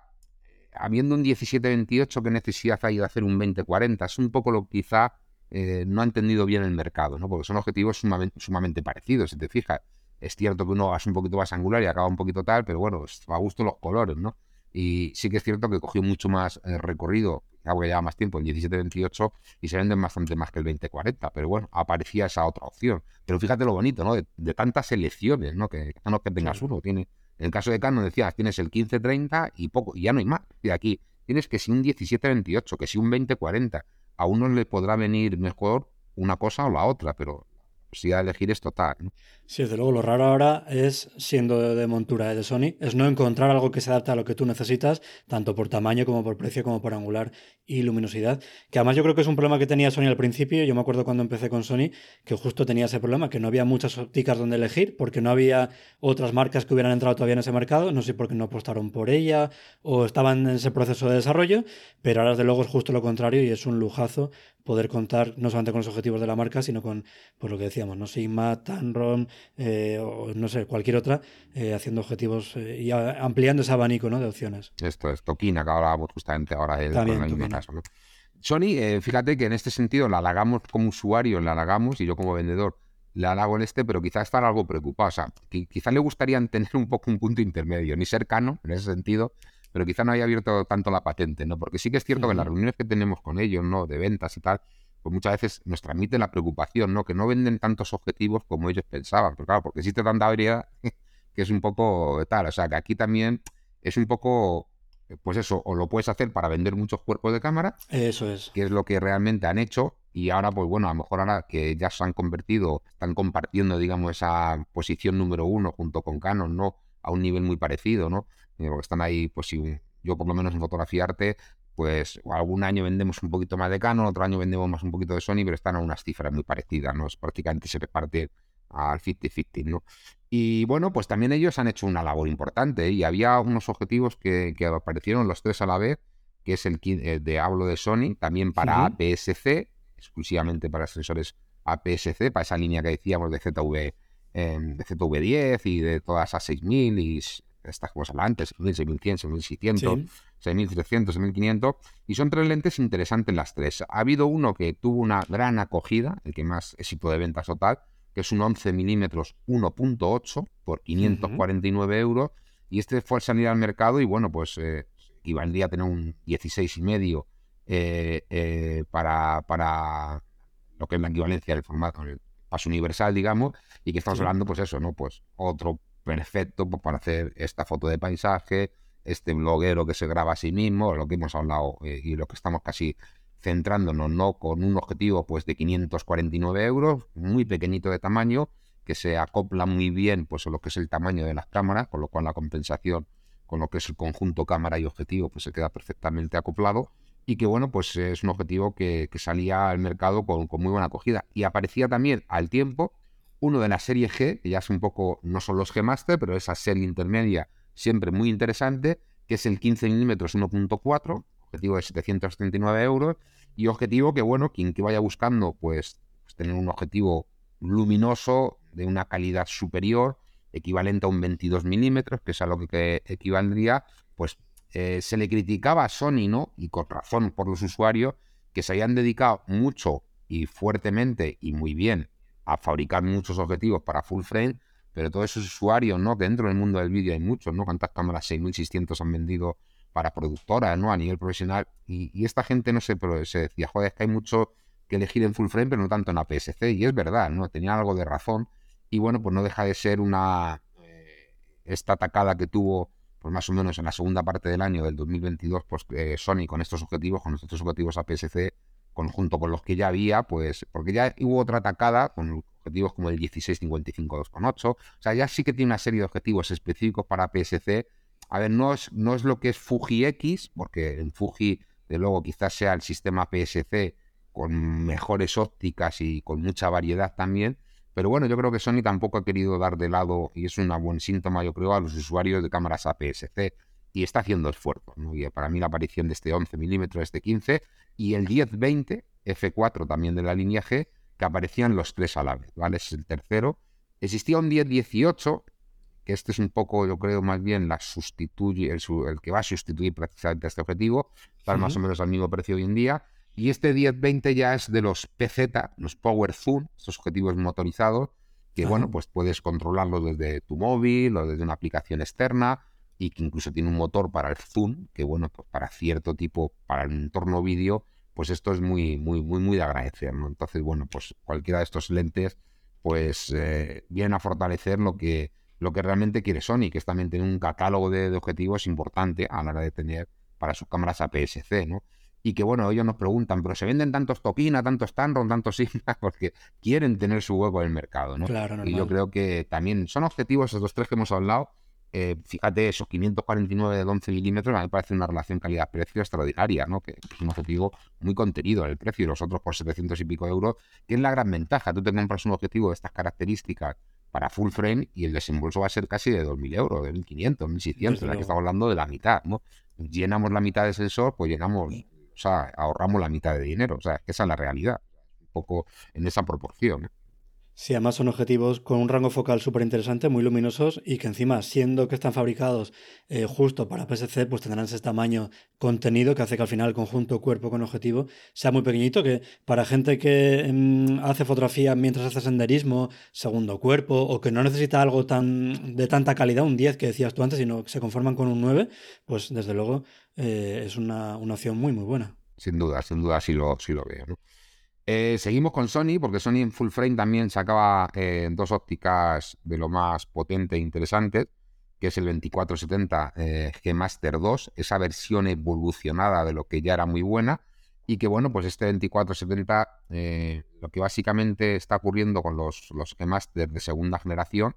eh, habiendo un 1728 que necesidad hay de hacer un 2040, es un poco lo que quizá eh, no ha entendido bien el mercado, ¿no? porque son objetivos sumamente, sumamente parecidos, si te fijas. Es cierto que uno es un poquito más angular y acaba un poquito tal, pero bueno, a gusto los colores, ¿no? Y sí que es cierto que cogió mucho más eh, recorrido, algo que lleva más tiempo, el 17-28, y se venden bastante más que el 20-40. Pero bueno, aparecía esa otra opción. Pero fíjate lo bonito, ¿no? De, tantas selecciones, ¿no? Que no es que tengas uno, tiene. En el caso de Canon decías, tienes el 15-30 y poco, y ya no hay más. Y aquí tienes que si un 17-28, que si un 20-40, a uno le podrá venir mejor una cosa o la otra, pero si a elegir es total. Sí, desde luego, lo raro ahora es, siendo de, montura de Sony, es no encontrar algo que se adapte a lo que tú necesitas, tanto por tamaño como por precio, como por angular y luminosidad. Que además yo creo que es un problema que tenía Sony al principio. Yo me acuerdo cuando empecé con Sony que justo tenía ese problema, que no había muchas ópticas donde elegir, porque no había otras marcas que hubieran entrado todavía en ese mercado. No sé por qué no apostaron por ella o estaban en ese proceso de desarrollo, pero ahora desde luego es justo lo contrario y es un lujazo poder contar no solamente con los objetivos de la marca, sino con pues, lo que decíamos, ¿no? Sigma, Tanron, eh, o no sé, cualquier otra, eh, haciendo objetivos eh, y ampliando ese abanico ¿no? de opciones. Esto es Tokina, que hablábamos justamente ahora del caso. Sony, fíjate que en este sentido la halagamos como usuario, la halagamos, y yo como vendedor la halago en este, pero quizás estar algo preocupado. O sea, quizás le gustaría tener un poco un punto intermedio, ni cercano en ese sentido, pero quizá no haya abierto tanto la patente, ¿no? Porque sí que es cierto que en las reuniones que tenemos con ellos, ¿no? De ventas y tal, pues muchas veces nos transmiten la preocupación, ¿no? Que no venden tantos objetivos como ellos pensaban. Pero claro, porque existe tanta variedad [laughs] que es un poco tal. O sea, que aquí también es un poco, pues eso, o lo puedes hacer para vender muchos cuerpos de cámara. Eso es. Que es lo que realmente han hecho. Y ahora, pues bueno, a lo mejor ahora que ya se han convertido, están compartiendo, digamos, esa posición número uno junto con Canon, ¿no? A un nivel muy parecido, ¿no? Porque están ahí, pues si yo por lo menos en fotografiarte, pues algún año vendemos un poquito más de Canon, otro año vendemos más un poquito de Sony, pero están a unas cifras muy parecidas, ¿no? Es prácticamente se reparte al 50-50, ¿no? Y bueno, pues también ellos han hecho una labor importante ¿eh? y había unos objetivos que, aparecieron los tres a la vez, que es el, eh, de hablo de Sony, también para APS-C, exclusivamente para sensores APS-C, para esa línea que decíamos de ZV, em, de ZV10 y de todas esas 6000 y estas cosas antes, 6100, 6600, 6300, 6500, y son tres lentes interesantes las tres. Ha habido uno que tuvo una gran acogida, el que más éxito de ventas total, que es un 11 milímetros 1.8 por 549 euros, y este fue al salir al mercado y bueno, pues eh, equivaldría a tener un 16 y medio eh, eh, para, para lo que es la equivalencia del formato, el paso universal, digamos, y que estamos hablando, pues eso, ¿no? Pues otro perfecto pues, para hacer esta foto de paisaje, este bloguero que se graba a sí mismo, lo que hemos hablado eh, y lo que estamos casi centrándonos, ¿no? Con un objetivo pues de 549 euros, muy pequeñito de tamaño, que se acopla muy bien pues a lo que es el tamaño de las cámaras, con lo cual la compensación con lo que es el conjunto cámara y objetivo pues se queda perfectamente acoplado y que bueno, pues es un objetivo que, salía al mercado con, muy buena acogida. Y aparecía también al tiempo uno de la serie G, que ya es un poco, no son los G Master, pero esa serie intermedia siempre muy interesante, que es el 15 mm 1.4, objetivo de 739 euros, y objetivo que, bueno, quien que vaya buscando, pues, pues tener un objetivo luminoso, de una calidad superior, equivalente a un 22 milímetros, que es a lo que equivaldría, pues eh, se le criticaba a Sony, ¿no? Y con razón por los usuarios, que se habían dedicado mucho y fuertemente y muy bien a fabricar muchos objetivos para full frame, pero todos esos usuarios, ¿no? Que dentro del mundo del vídeo hay muchos, ¿no? ¿Cuántas cámaras 6600 han vendido para productoras, ¿no? A nivel profesional. Y, esta gente, no sé, pero se decía, joder, es que hay mucho que elegir en full frame, pero no tanto en APS-C. Y es verdad, ¿no? Tenía algo de razón. Y bueno, pues no deja de ser una... Eh, esta atacada que tuvo pues más o menos en la segunda parte del año del 2022, pues eh, Sony con estos objetivos, con estos objetivos APS-C, conjunto con los que ya había, pues, porque ya hubo otra atacada con objetivos como el 1655-2.8, o sea, ya sí que tiene una serie de objetivos específicos para APS-C. A ver, no es, no es lo que es Fuji X, porque en Fuji, de luego, quizás sea el sistema APS-C con mejores ópticas y con mucha variedad también, pero bueno, yo creo que Sony tampoco ha querido dar de lado, y es un buen síntoma, yo creo, a los usuarios de cámaras APS-C, y está haciendo esfuerzos. Y para mí la aparición de este 11 milímetros, este 15, y el 10-20 F4 también de la línea G, que aparecían los tres a la vez, ¿vale? Es el tercero. Existía un 10-18, que este es un poco, yo creo, más bien la sustituye, el, que va a sustituir precisamente a este objetivo, está más o menos al mismo precio hoy en día, y este 1020 ya es de los PZ, los Power Zoom, estos objetivos motorizados, que bueno, pues puedes controlarlo desde tu móvil o desde una aplicación externa y que incluso tiene un motor para el zoom, que bueno, pues para cierto tipo, para el entorno vídeo, pues esto es muy, muy, muy, muy de agradecer, ¿no? Entonces, bueno, pues cualquiera de estos lentes, pues eh, vienen a fortalecer lo que, lo que realmente quiere Sony, que es también tener un catálogo de, de objetivos importante a la hora de tener para sus cámaras APS-C, ¿no? y que bueno, ellos nos preguntan, pero se venden tantos Tokina, tantos Tamron, tantos Sigma, [laughs] porque quieren tener su hueco en el mercado, ¿no? Claro, y yo creo que también son objetivos esos tres que hemos hablado. Eh, fíjate, esos 549 de 11 milímetros, a mí me parece una relación calidad-precio extraordinaria, ¿no? Que es un objetivo muy contenido en el precio y los otros por 700 y pico euros, es la gran ventaja. Tú te compras un objetivo de estas características para full frame y el desembolso va a ser casi de 2.000 euros, de 1.500, 1.600, la que estamos hablando de la mitad, ¿no? Llenamos la mitad de sensor, pues llenamos o sea, ahorramos la mitad de dinero. O sea, esa es la realidad. Un poco en esa proporción. ¿eh? Sí, además son objetivos con un rango focal súper interesante, muy luminosos y que encima, siendo que están fabricados eh, justo para PSC, pues tendrán ese tamaño contenido que hace que al final el conjunto cuerpo con objetivo sea muy pequeñito, que para gente que mm, hace fotografía mientras hace senderismo, segundo cuerpo, o que no necesita algo tan de tanta calidad, un 10 que decías tú antes, sino que se conforman con un 9, pues desde luego eh, es una, opción muy, muy buena. Sin duda, sin duda sí lo, lo veo. Eh, seguimos con Sony, porque Sony en full frame también sacaba eh, dos ópticas de lo más potente e interesante, que es el 2470 eh, G Master 2, esa versión evolucionada de lo que ya era muy buena, y que bueno, pues este 2470, lo que básicamente está ocurriendo con los, los G Master de segunda generación,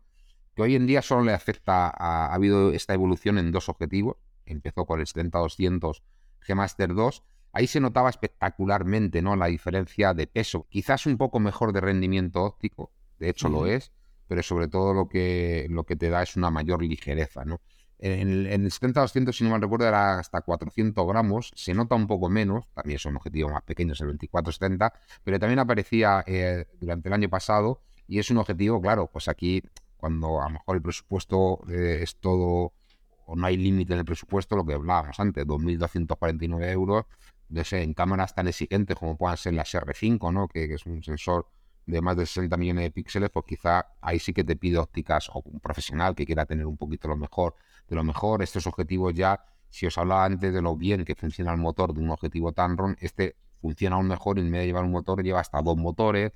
que hoy en día solo le afecta, ha habido esta evolución en dos objetivos, empezó con el 70-200 G Master 2, Ahí se notaba espectacularmente ¿no? la diferencia de peso. Quizás un poco mejor de rendimiento óptico, de hecho lo es, pero sobre todo lo que, lo que te da es una mayor ligereza. ¿no? En el, en el 70-200, si no mal recuerdo, era hasta 400 gramos. Se nota un poco menos, también son objetivos más pequeños, el 24-70, pero también aparecía eh, durante el año pasado y es un objetivo, claro, pues aquí cuando a lo mejor el presupuesto eh, es todo o no hay límite en el presupuesto, lo que hablábamos antes, 2.249 euros, no sé, en cámaras tan exigentes como puedan ser las R5, ¿no? Que, es un sensor de más de 60 millones de píxeles, pues quizá ahí sí que te pide ópticas o un profesional que quiera tener un poquito lo mejor de lo mejor. Estos objetivos ya, si os hablaba antes de lo bien que funciona el motor de un objetivo Tamron, este funciona aún mejor y en vez de llevar un motor lleva hasta dos motores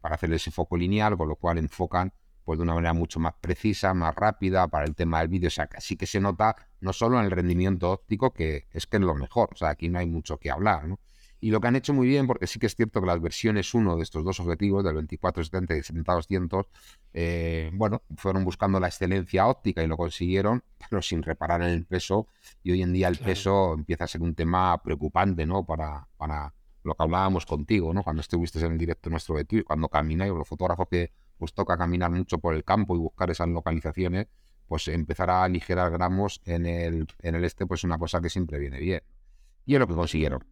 para hacer ese foco lineal, con lo cual enfocan pues de una manera mucho más precisa, más rápida para el tema del vídeo. O sea, que sí que se nota no solo en el rendimiento óptico, que es que es lo mejor. O sea, aquí no hay mucho que hablar, ¿no? Y lo que han hecho muy bien, porque sí que es cierto que las versiones 1 de estos dos objetivos, del 24-70 y 70-200, eh, bueno, fueron buscando la excelencia óptica y lo consiguieron, [laughs] pero sin reparar en el peso. Y hoy en día el peso empieza a ser un tema preocupante, ¿no? Para, para lo que hablábamos contigo, ¿no? Cuando estuviste en el directo nuestro de Twitter, cuando camináis, los fotógrafos que os toca caminar mucho por el campo y buscar esas localizaciones, pues empezar a aligerar gramos en el, en el este, pues una cosa que siempre viene bien. Y es lo que consiguieron.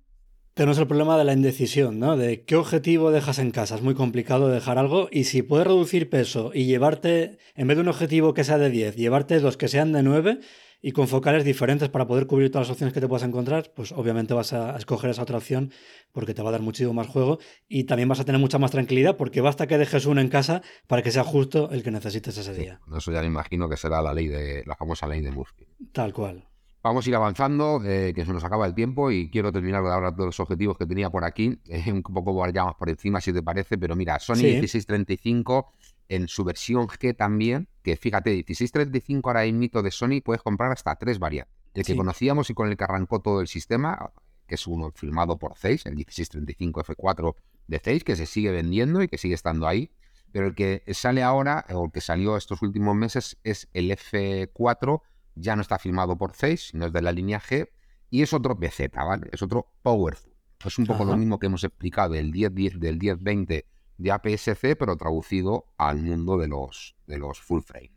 Tenemos el problema de la indecisión, ¿no? De qué objetivo dejas en casa. Es muy complicado dejar algo y si puedes reducir peso y llevarte, en vez de un objetivo que sea de 10, llevarte dos que sean de 9 y con focales diferentes para poder cubrir todas las opciones que te puedas encontrar, pues obviamente vas a escoger esa otra opción porque te va a dar muchísimo más juego y también vas a tener mucha más tranquilidad porque basta que dejes uno en casa para que sea justo el que necesites ese día. Eso ya me imagino que será la ley de la famosa ley de Murphy. Tal cual. Vamos a ir avanzando, eh, que se nos acaba el tiempo y quiero terminar de hablar de los objetivos que tenía por aquí, eh, [laughs] un poco ya más por encima si te parece, pero mira, Sony 1635 en su versión G también, que fíjate, 1635 ahora en mito de Sony puedes comprar hasta tres variantes. El que conocíamos y con el que arrancó todo el sistema, que es uno filmado por Zeiss, el 1635 F4 de Zeiss, que se sigue vendiendo y que sigue estando ahí. Pero el que sale ahora, o el que salió estos últimos meses, es el F4 ya no está filmado por Zeiss, sino es de la línea G, y es otro PZ, ¿vale? Es otro Powerful. Es un poco lo mismo que hemos explicado del 10, del 1020 de APS-C, pero traducido al mundo de los, de los full frame.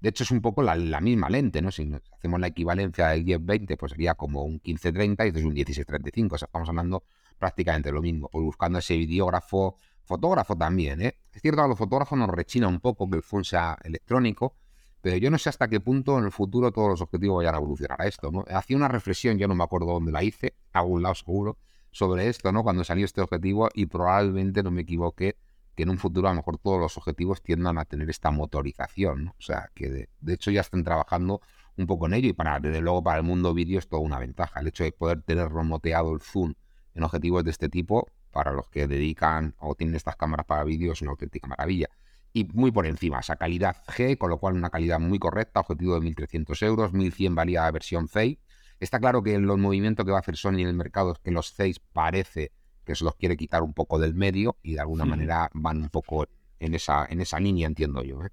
De hecho, es un poco la, misma lente, ¿no? Si hacemos la equivalencia del 1020, pues sería como un 1530 y esto es un 1635. O sea, estamos hablando prácticamente lo mismo. Pues buscando ese videógrafo, fotógrafo también, ¿eh? Es cierto a los fotógrafos nos rechina un poco que el phone sea electrónico, pero yo no sé hasta qué punto en el futuro todos los objetivos vayan a evolucionar a esto, ¿no? Hacía una reflexión, yo no me acuerdo dónde la hice, a algún lado seguro, sobre esto, ¿no? Cuando salió este objetivo y probablemente no me equivoqué que en un futuro a lo mejor todos los objetivos tiendan a tener esta motorización, ¿no? O sea, que de, hecho ya están trabajando un poco en ello y para, desde luego para el mundo vídeo es toda una ventaja. El hecho de poder tener remoteado el zoom en objetivos de este tipo, para los que dedican o tienen estas cámaras para vídeo, es una auténtica maravilla y muy por encima, esa calidad G, con lo cual una calidad muy correcta, objetivo de 1.300 euros, 1.100 valía versión CEI. Está claro que el movimiento que va a hacer Sony en el mercado es que los CEIs parece que se los quiere quitar un poco del medio y de alguna manera van un poco en esa, en esa línea, entiendo yo. ¿eh?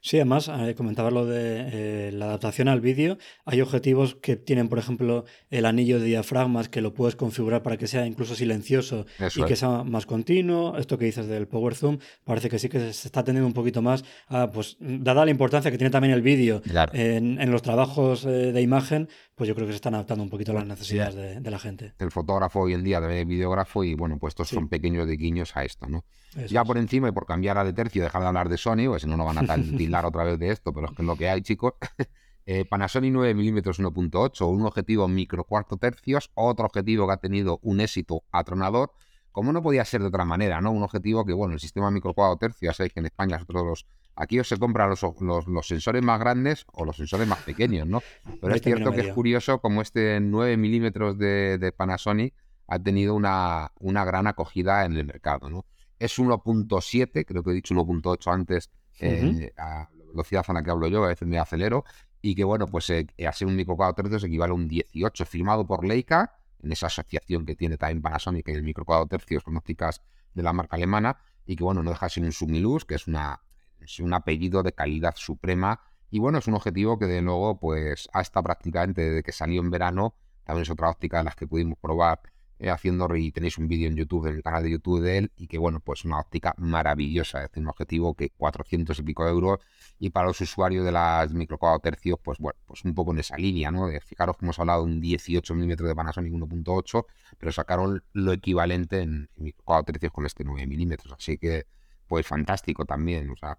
Sí, además, eh, comentaba lo de eh, la adaptación al vídeo. Hay objetivos que tienen, por ejemplo, el anillo de diafragmas que lo puedes configurar para que sea incluso silencioso y que sea más continuo. Esto que dices del Power Zoom, parece que sí que se está teniendo un poquito más, pues dada la importancia que tiene también el vídeo en, los trabajos eh, de imagen, pues yo creo que se están adaptando un poquito a las necesidades de, la gente. El fotógrafo hoy en día debe videógrafo y bueno, pues estos son pequeños de guiños a esto, ¿no? ya por encima y por cambiar a de tercio, dejar de hablar de Sony, pues si no, no van a [laughs] tildar otra vez de esto, pero es que es lo que hay, chicos. [laughs] Eh, Panasonic 9 mm 1.8, un objetivo micro cuarto tercios, otro objetivo que ha tenido un éxito atronador, como no podía ser de otra manera, ¿no? Un objetivo que, bueno, el sistema micro cuarto tercios, ya sabéis que en España nosotros los, aquí os se compran los, los, sensores más grandes o los sensores más pequeños, ¿no? Pero es cierto que es curioso como este 9 milímetros de, de, Panasonic ha tenido una, una gran acogida en el mercado, ¿no? Es 1.7, creo que he dicho 1.8 antes, eh, a la velocidad a la que hablo yo, a veces me acelero, y que bueno, pues eh, hacer un micro 4 tercios equivale a un 18, firmado por Leica, en esa asociación que tiene también Panasonic, el micro 4 tercios con ópticas de la marca alemana, y que bueno, no deja sin un Sumilus, que es, una, es un apellido de calidad suprema, y bueno, es un objetivo que de luego pues hasta prácticamente desde que salió en verano, también es otra óptica de las que pudimos probar eh, haciendo y tenéis un vídeo en YouTube, en el canal de YouTube de él, y que bueno, pues una óptica maravillosa, es decir, un objetivo que 400 y pico euros, y para los usuarios de las micro 4 tercios, pues bueno, pues un poco en esa línea, ¿no? De, fijaros que hemos hablado de un 18 milímetros de Panasonic 1.8, pero sacaron lo equivalente en, micro 4 tercios con este 9 milímetros, así que pues fantástico también, o sea,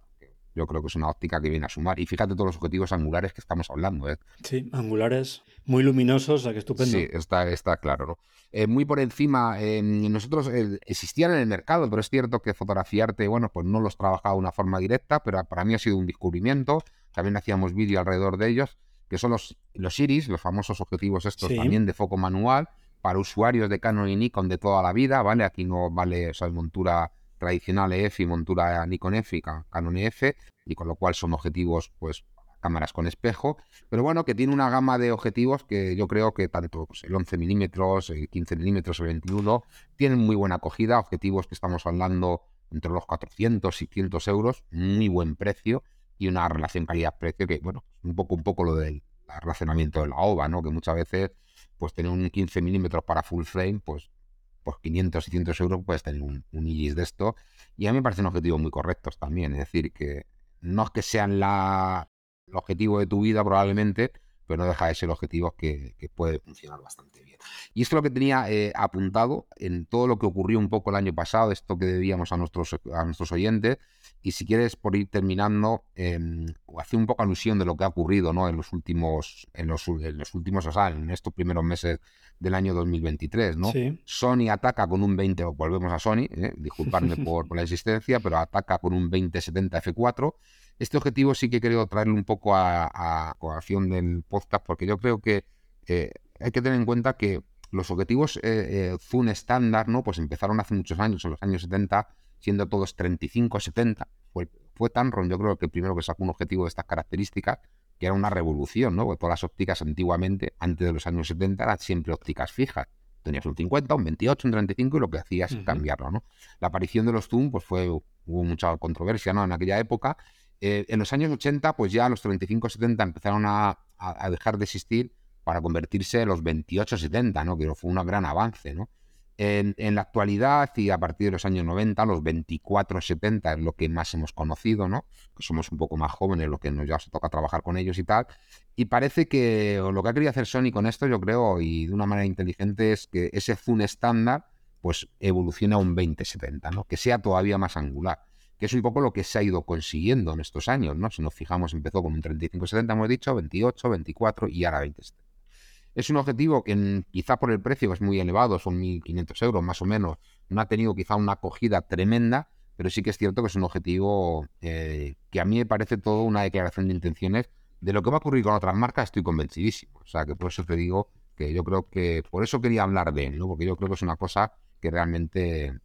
yo creo que es una óptica que viene a sumar. Y fíjate todos los objetivos angulares que estamos hablando. ¿eh? Sí, angulares muy luminosos, o sea que estupendo. Sí, está, está claro. ¿no? Eh, muy por encima, eh, nosotros existían en el mercado, pero es cierto que fotografiarte, bueno, pues no los trabajaba de una forma directa, pero para mí ha sido un descubrimiento. También hacíamos vídeo alrededor de ellos, que son los, los Iris, los famosos objetivos estos también de foco manual, para usuarios de Canon y Nikon de toda la vida, ¿vale? Aquí no vale, o montura tradicional EF y montura Nikon F y Canon EF, y con lo cual son objetivos, pues, cámaras con espejo, pero bueno, que tiene una gama de objetivos que yo creo que tanto pues, el 11 milímetros, el 15 milímetros, el 21, tienen muy buena acogida, objetivos que estamos hablando entre los 400 y 500 euros, muy buen precio y una relación calidad-precio que, bueno, un poco, un poco lo del relacionamiento de la OVA, ¿no? Que muchas veces, pues tener un 15 milímetros para full frame, pues por 500, 600 euros puedes tener un, un IGIS de esto. Y a mí me parecen objetivos muy correctos también. Es decir, que no es que sean la, el objetivo de tu vida probablemente, pero no deja de ser objetivos que, que puede funcionar bastante bien. Y esto es lo que tenía eh, apuntado en todo lo que ocurrió un poco el año pasado, esto que debíamos a nuestros, a nuestros oyentes. Y si quieres, por ir terminando, eh, hacer un poco alusión de lo que ha ocurrido ¿no? en los últimos, en los, en los últimos, o sea, en estos primeros meses del año 2023. ¿no? Sony ataca con un 20, volvemos a Sony, ¿eh? disculpadme [laughs] por, por, la existencia, pero ataca con un 2070 F4. Este objetivo sí que creo traerle un poco a, a colación del podcast, porque yo creo que eh, hay que tener en cuenta que los objetivos eh, eh, Zoom estándar, ¿no? Pues empezaron hace muchos años, en los años 70, siendo todos 35-70. Fue, fue Tamron, yo creo que el primero que sacó un objetivo de estas características, que era una revolución, ¿no? Porque todas las ópticas antiguamente, antes de los años 70, eran siempre ópticas fijas. Tenías un 50, un 28, un 35 y lo que hacías es cambiarlo, ¿no? La aparición de los Zoom, pues fue, hubo mucha controversia, ¿no? En aquella época. Eh, en los años 80, pues ya los 35-70 empezaron a, a, dejar de existir para convertirse en los 28-70, ¿no? que fue un gran avance. ¿no? En, en, la actualidad y a partir de los años 90, los 24-70 es lo que más hemos conocido, ¿no? que somos un poco más jóvenes, lo que nos ya se toca trabajar con ellos y tal. Y parece que lo que ha querido hacer Sony con esto, yo creo, y de una manera inteligente, es que ese zoom estándar pues evolucione a un 20-70, ¿no? que sea todavía más angular que es un poco lo que se ha ido consiguiendo en estos años, ¿no? Si nos fijamos, empezó con un 35-70, hemos dicho, 28, 24 y ahora 20 -70. Es un objetivo que quizá por el precio es muy elevado, son 1.500 euros más o menos, no ha tenido quizá una acogida tremenda, pero sí que es cierto que es un objetivo eh, que a mí me parece todo una declaración de intenciones. De lo que va a ocurrir con otras marcas estoy convencidísimo. O sea, que por eso te digo que yo creo que por eso quería hablar de él, ¿no? porque yo creo que es una cosa que realmente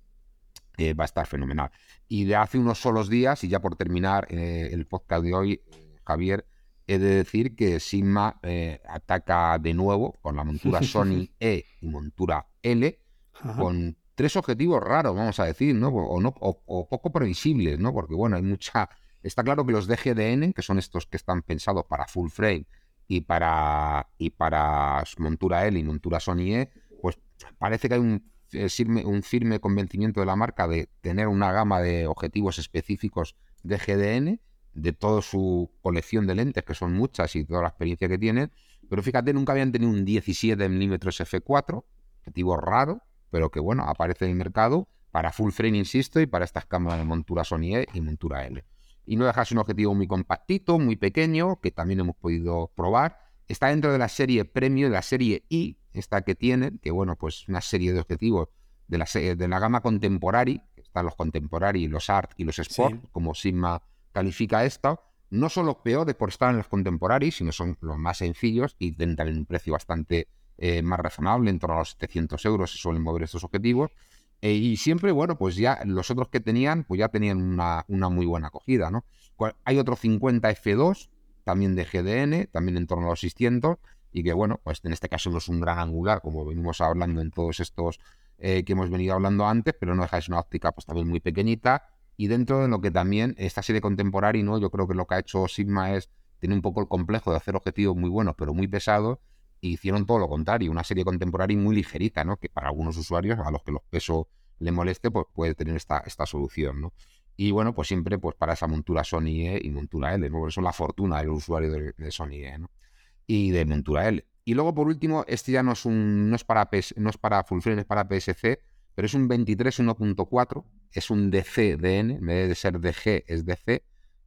eh, va a estar fenomenal. Y de hace unos solos días, y ya por terminar eh, el podcast de hoy, Javier, he de decir que Sigma eh, ataca de nuevo con la montura [laughs] Sony E y montura L, Ajá. con tres objetivos raros, vamos a decir, ¿no? O, no o, o, poco previsibles, ¿no? Porque, bueno, hay mucha... Está claro que los DGDN, que son estos que están pensados para full frame y para, y para montura L y montura Sony E, pues parece que hay un firme, un firme convencimiento de la marca de tener una gama de objetivos específicos de GDN de toda su colección de lentes, que son muchas y toda la experiencia que tienen, pero fíjate, nunca habían tenido un 17 milímetros F4, objetivo raro, pero que bueno, aparece en el mercado para full frame, insisto, y para estas cámaras de montura Sony E y montura L. Y no dejas un objetivo muy compactito, muy pequeño, que también hemos podido probar. Está dentro de la serie Premio, de la serie I, esta que tienen, que bueno, pues una serie de objetivos de la, de la gama Contemporary, están los Contemporary, los Art y los Sport, sí. como Sigma califica esta, no son los peores por estar en los contemporáneos, sino son los más sencillos y tienen un precio bastante eh, más razonable, en torno a los 700 euros se suelen mover estos objetivos. Eh, y siempre, bueno, pues ya los otros que tenían, pues ya tenían una, una muy buena acogida, ¿no? Hay otro 50 F2, también de GDN, también en torno a los 600, y que, bueno, pues en este caso no es un gran angular, como venimos hablando en todos estos eh, que hemos venido hablando antes, pero no deja una óptica pues también muy pequeñita, y dentro de lo que también esta serie contemporánea, ¿no? yo creo que lo que ha hecho Sigma es, tiene un poco el complejo de hacer objetivos muy buenos, pero muy pesados, y hicieron todo lo contrario, una serie contemporánea muy ligerita, ¿no? que para algunos usuarios, a los que los pesos le moleste, pues puede tener esta, esta solución. ¿no? Y bueno, pues siempre pues para esa montura Sony E y montura L, ¿no? por eso la fortuna del usuario de, de Sony E ¿no? Y de montura L. Y luego, por último, este ya no es un no es para PS, no es para full frame, es para PSC, pero es un 23 1.4, es un DC-DN, en vez de ser DG es DC.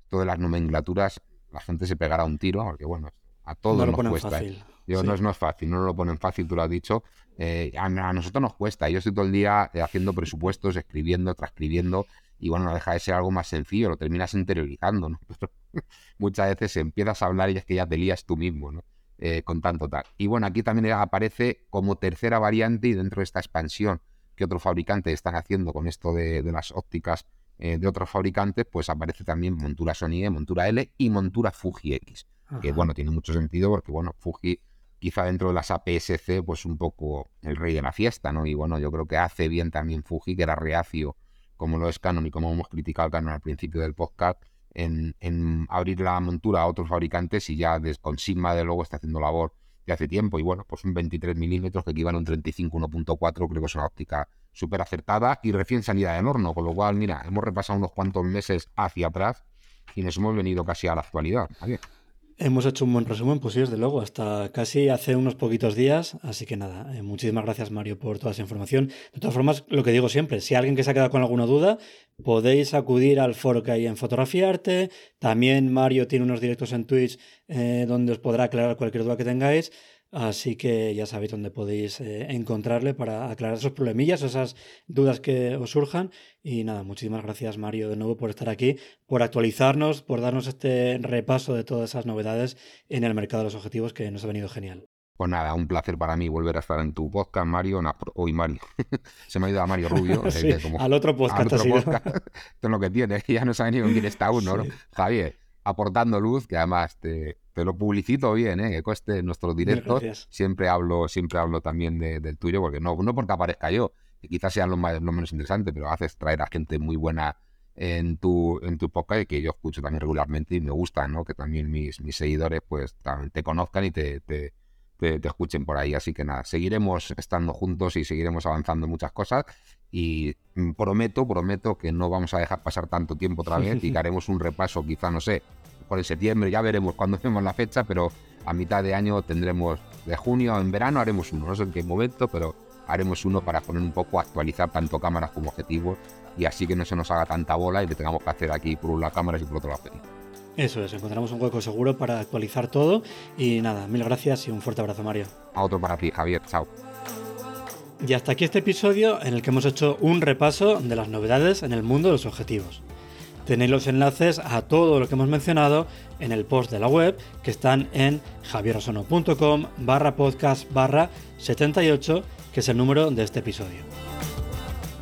Todas las nomenclaturas, la gente se pegará un tiro, porque bueno, a todos no nos cuesta. Fácil. Yo, sí. no, es, no es fácil, no lo ponen fácil, tú lo has dicho. Eh, a, a, nosotros nos cuesta. Yo estoy todo el día eh, haciendo presupuestos, escribiendo, transcribiendo, y bueno, no deja de ser algo más sencillo, lo terminas interiorizando, ¿no? [laughs] [laughs] Muchas veces empiezas a hablar y es que ya te lías tú mismo, ¿no? Eh, con tanto tal. Y bueno, aquí también aparece como tercera variante y dentro de esta expansión que otros fabricantes están haciendo con esto de, de las ópticas eh, de otros fabricantes, pues aparece también montura Sony E, montura L y montura Fuji X. Que bueno, tiene mucho sentido porque bueno, Fuji quizá dentro de las APS-C, pues un poco el rey de la fiesta, ¿no? Y bueno, yo creo que hace bien también Fuji, que era reacio, como lo es Canon y como hemos criticado Canon al principio del podcast, en, abrir la montura a otros fabricantes y ya con Sigma de luego está haciendo labor de hace tiempo. Y bueno, pues un 23 milímetros que equivale a un 35 1.4, creo que es una óptica súper acertada y recién salida del horno, con lo cual, mira, hemos repasado unos cuantos meses hacia atrás y nos hemos venido casi a la actualidad. Hemos hecho un buen resumen, pues sí, desde luego, hasta casi hace unos poquitos días. Así que nada, eh, muchísimas gracias Mario por toda esa información. De todas formas, lo que digo siempre, si alguien que se ha quedado con alguna duda, podéis acudir al foro que hay en Fotografiarte. También Mario tiene unos directos en Twitch eh, donde os podrá aclarar cualquier duda que tengáis. Así que ya sabéis dónde podéis eh, encontrarle para aclarar esos problemillas, esas dudas que os surjan. Y nada, muchísimas gracias Mario de nuevo por estar aquí, por actualizarnos, por darnos este repaso de todas esas novedades en el mercado de los objetivos que nos ha venido genial. Pues nada, un placer para mí volver a estar en tu podcast, Mario. Hoy Mario. [laughs] Se me ha ido a Mario Rubio. [laughs] al otro podcast. Al otro podcast. [laughs] Esto es lo que tiene. Ya no sabe ni con quién está uno, ¿no? Javier, aportando luz, que además te, te lo publicito bien, ¿eh? que cueste nuestros directos. Siempre hablo, siempre hablo también del tuyo, porque no, no porque aparezca yo, que quizás sea lo, más, lo menos interesante, pero haces traer a gente muy buena en tu, en tu podcast y que yo escucho también regularmente y me gusta, ¿no? Que también mis, mis seguidores pues te conozcan y te, te, te, escuchen por ahí. Así que nada, seguiremos estando juntos y seguiremos avanzando en muchas cosas y prometo, prometo que no vamos a dejar pasar tanto tiempo otra vez y que [laughs] haremos un repaso, quizá, no sé, por el septiembre, ya veremos cuándo [laughs] vemos la fecha, pero a mitad de año tendremos, de junio en verano haremos uno, no sé en qué momento, pero haremos uno para poner un poco, actualizar tanto cámaras como objetivos y así que no se nos haga tanta bola y que tengamos que hacer aquí por un lado cámaras y por otro lado Eso es, encontramos un hueco seguro para actualizar todo y nada, mil gracias y un fuerte abrazo Mario. A otro para ti, Javier, chao. Y hasta aquí este episodio en el que hemos hecho un repaso de las novedades en el mundo de los objetivos. Tenéis los enlaces a todo lo que hemos mencionado en el post de la web que están en javierosono.com barra podcast barra 78, que es el número de este episodio.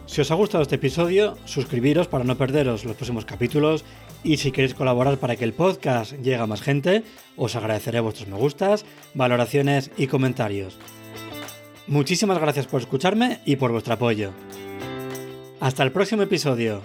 Si os ha gustado este episodio, suscribiros para no perderos los próximos capítulos y si queréis colaborar para que el podcast llegue a más gente, os agradeceré vuestros me gustas, valoraciones y comentarios. Muchísimas gracias por escucharme y por vuestro apoyo. Hasta el próximo episodio.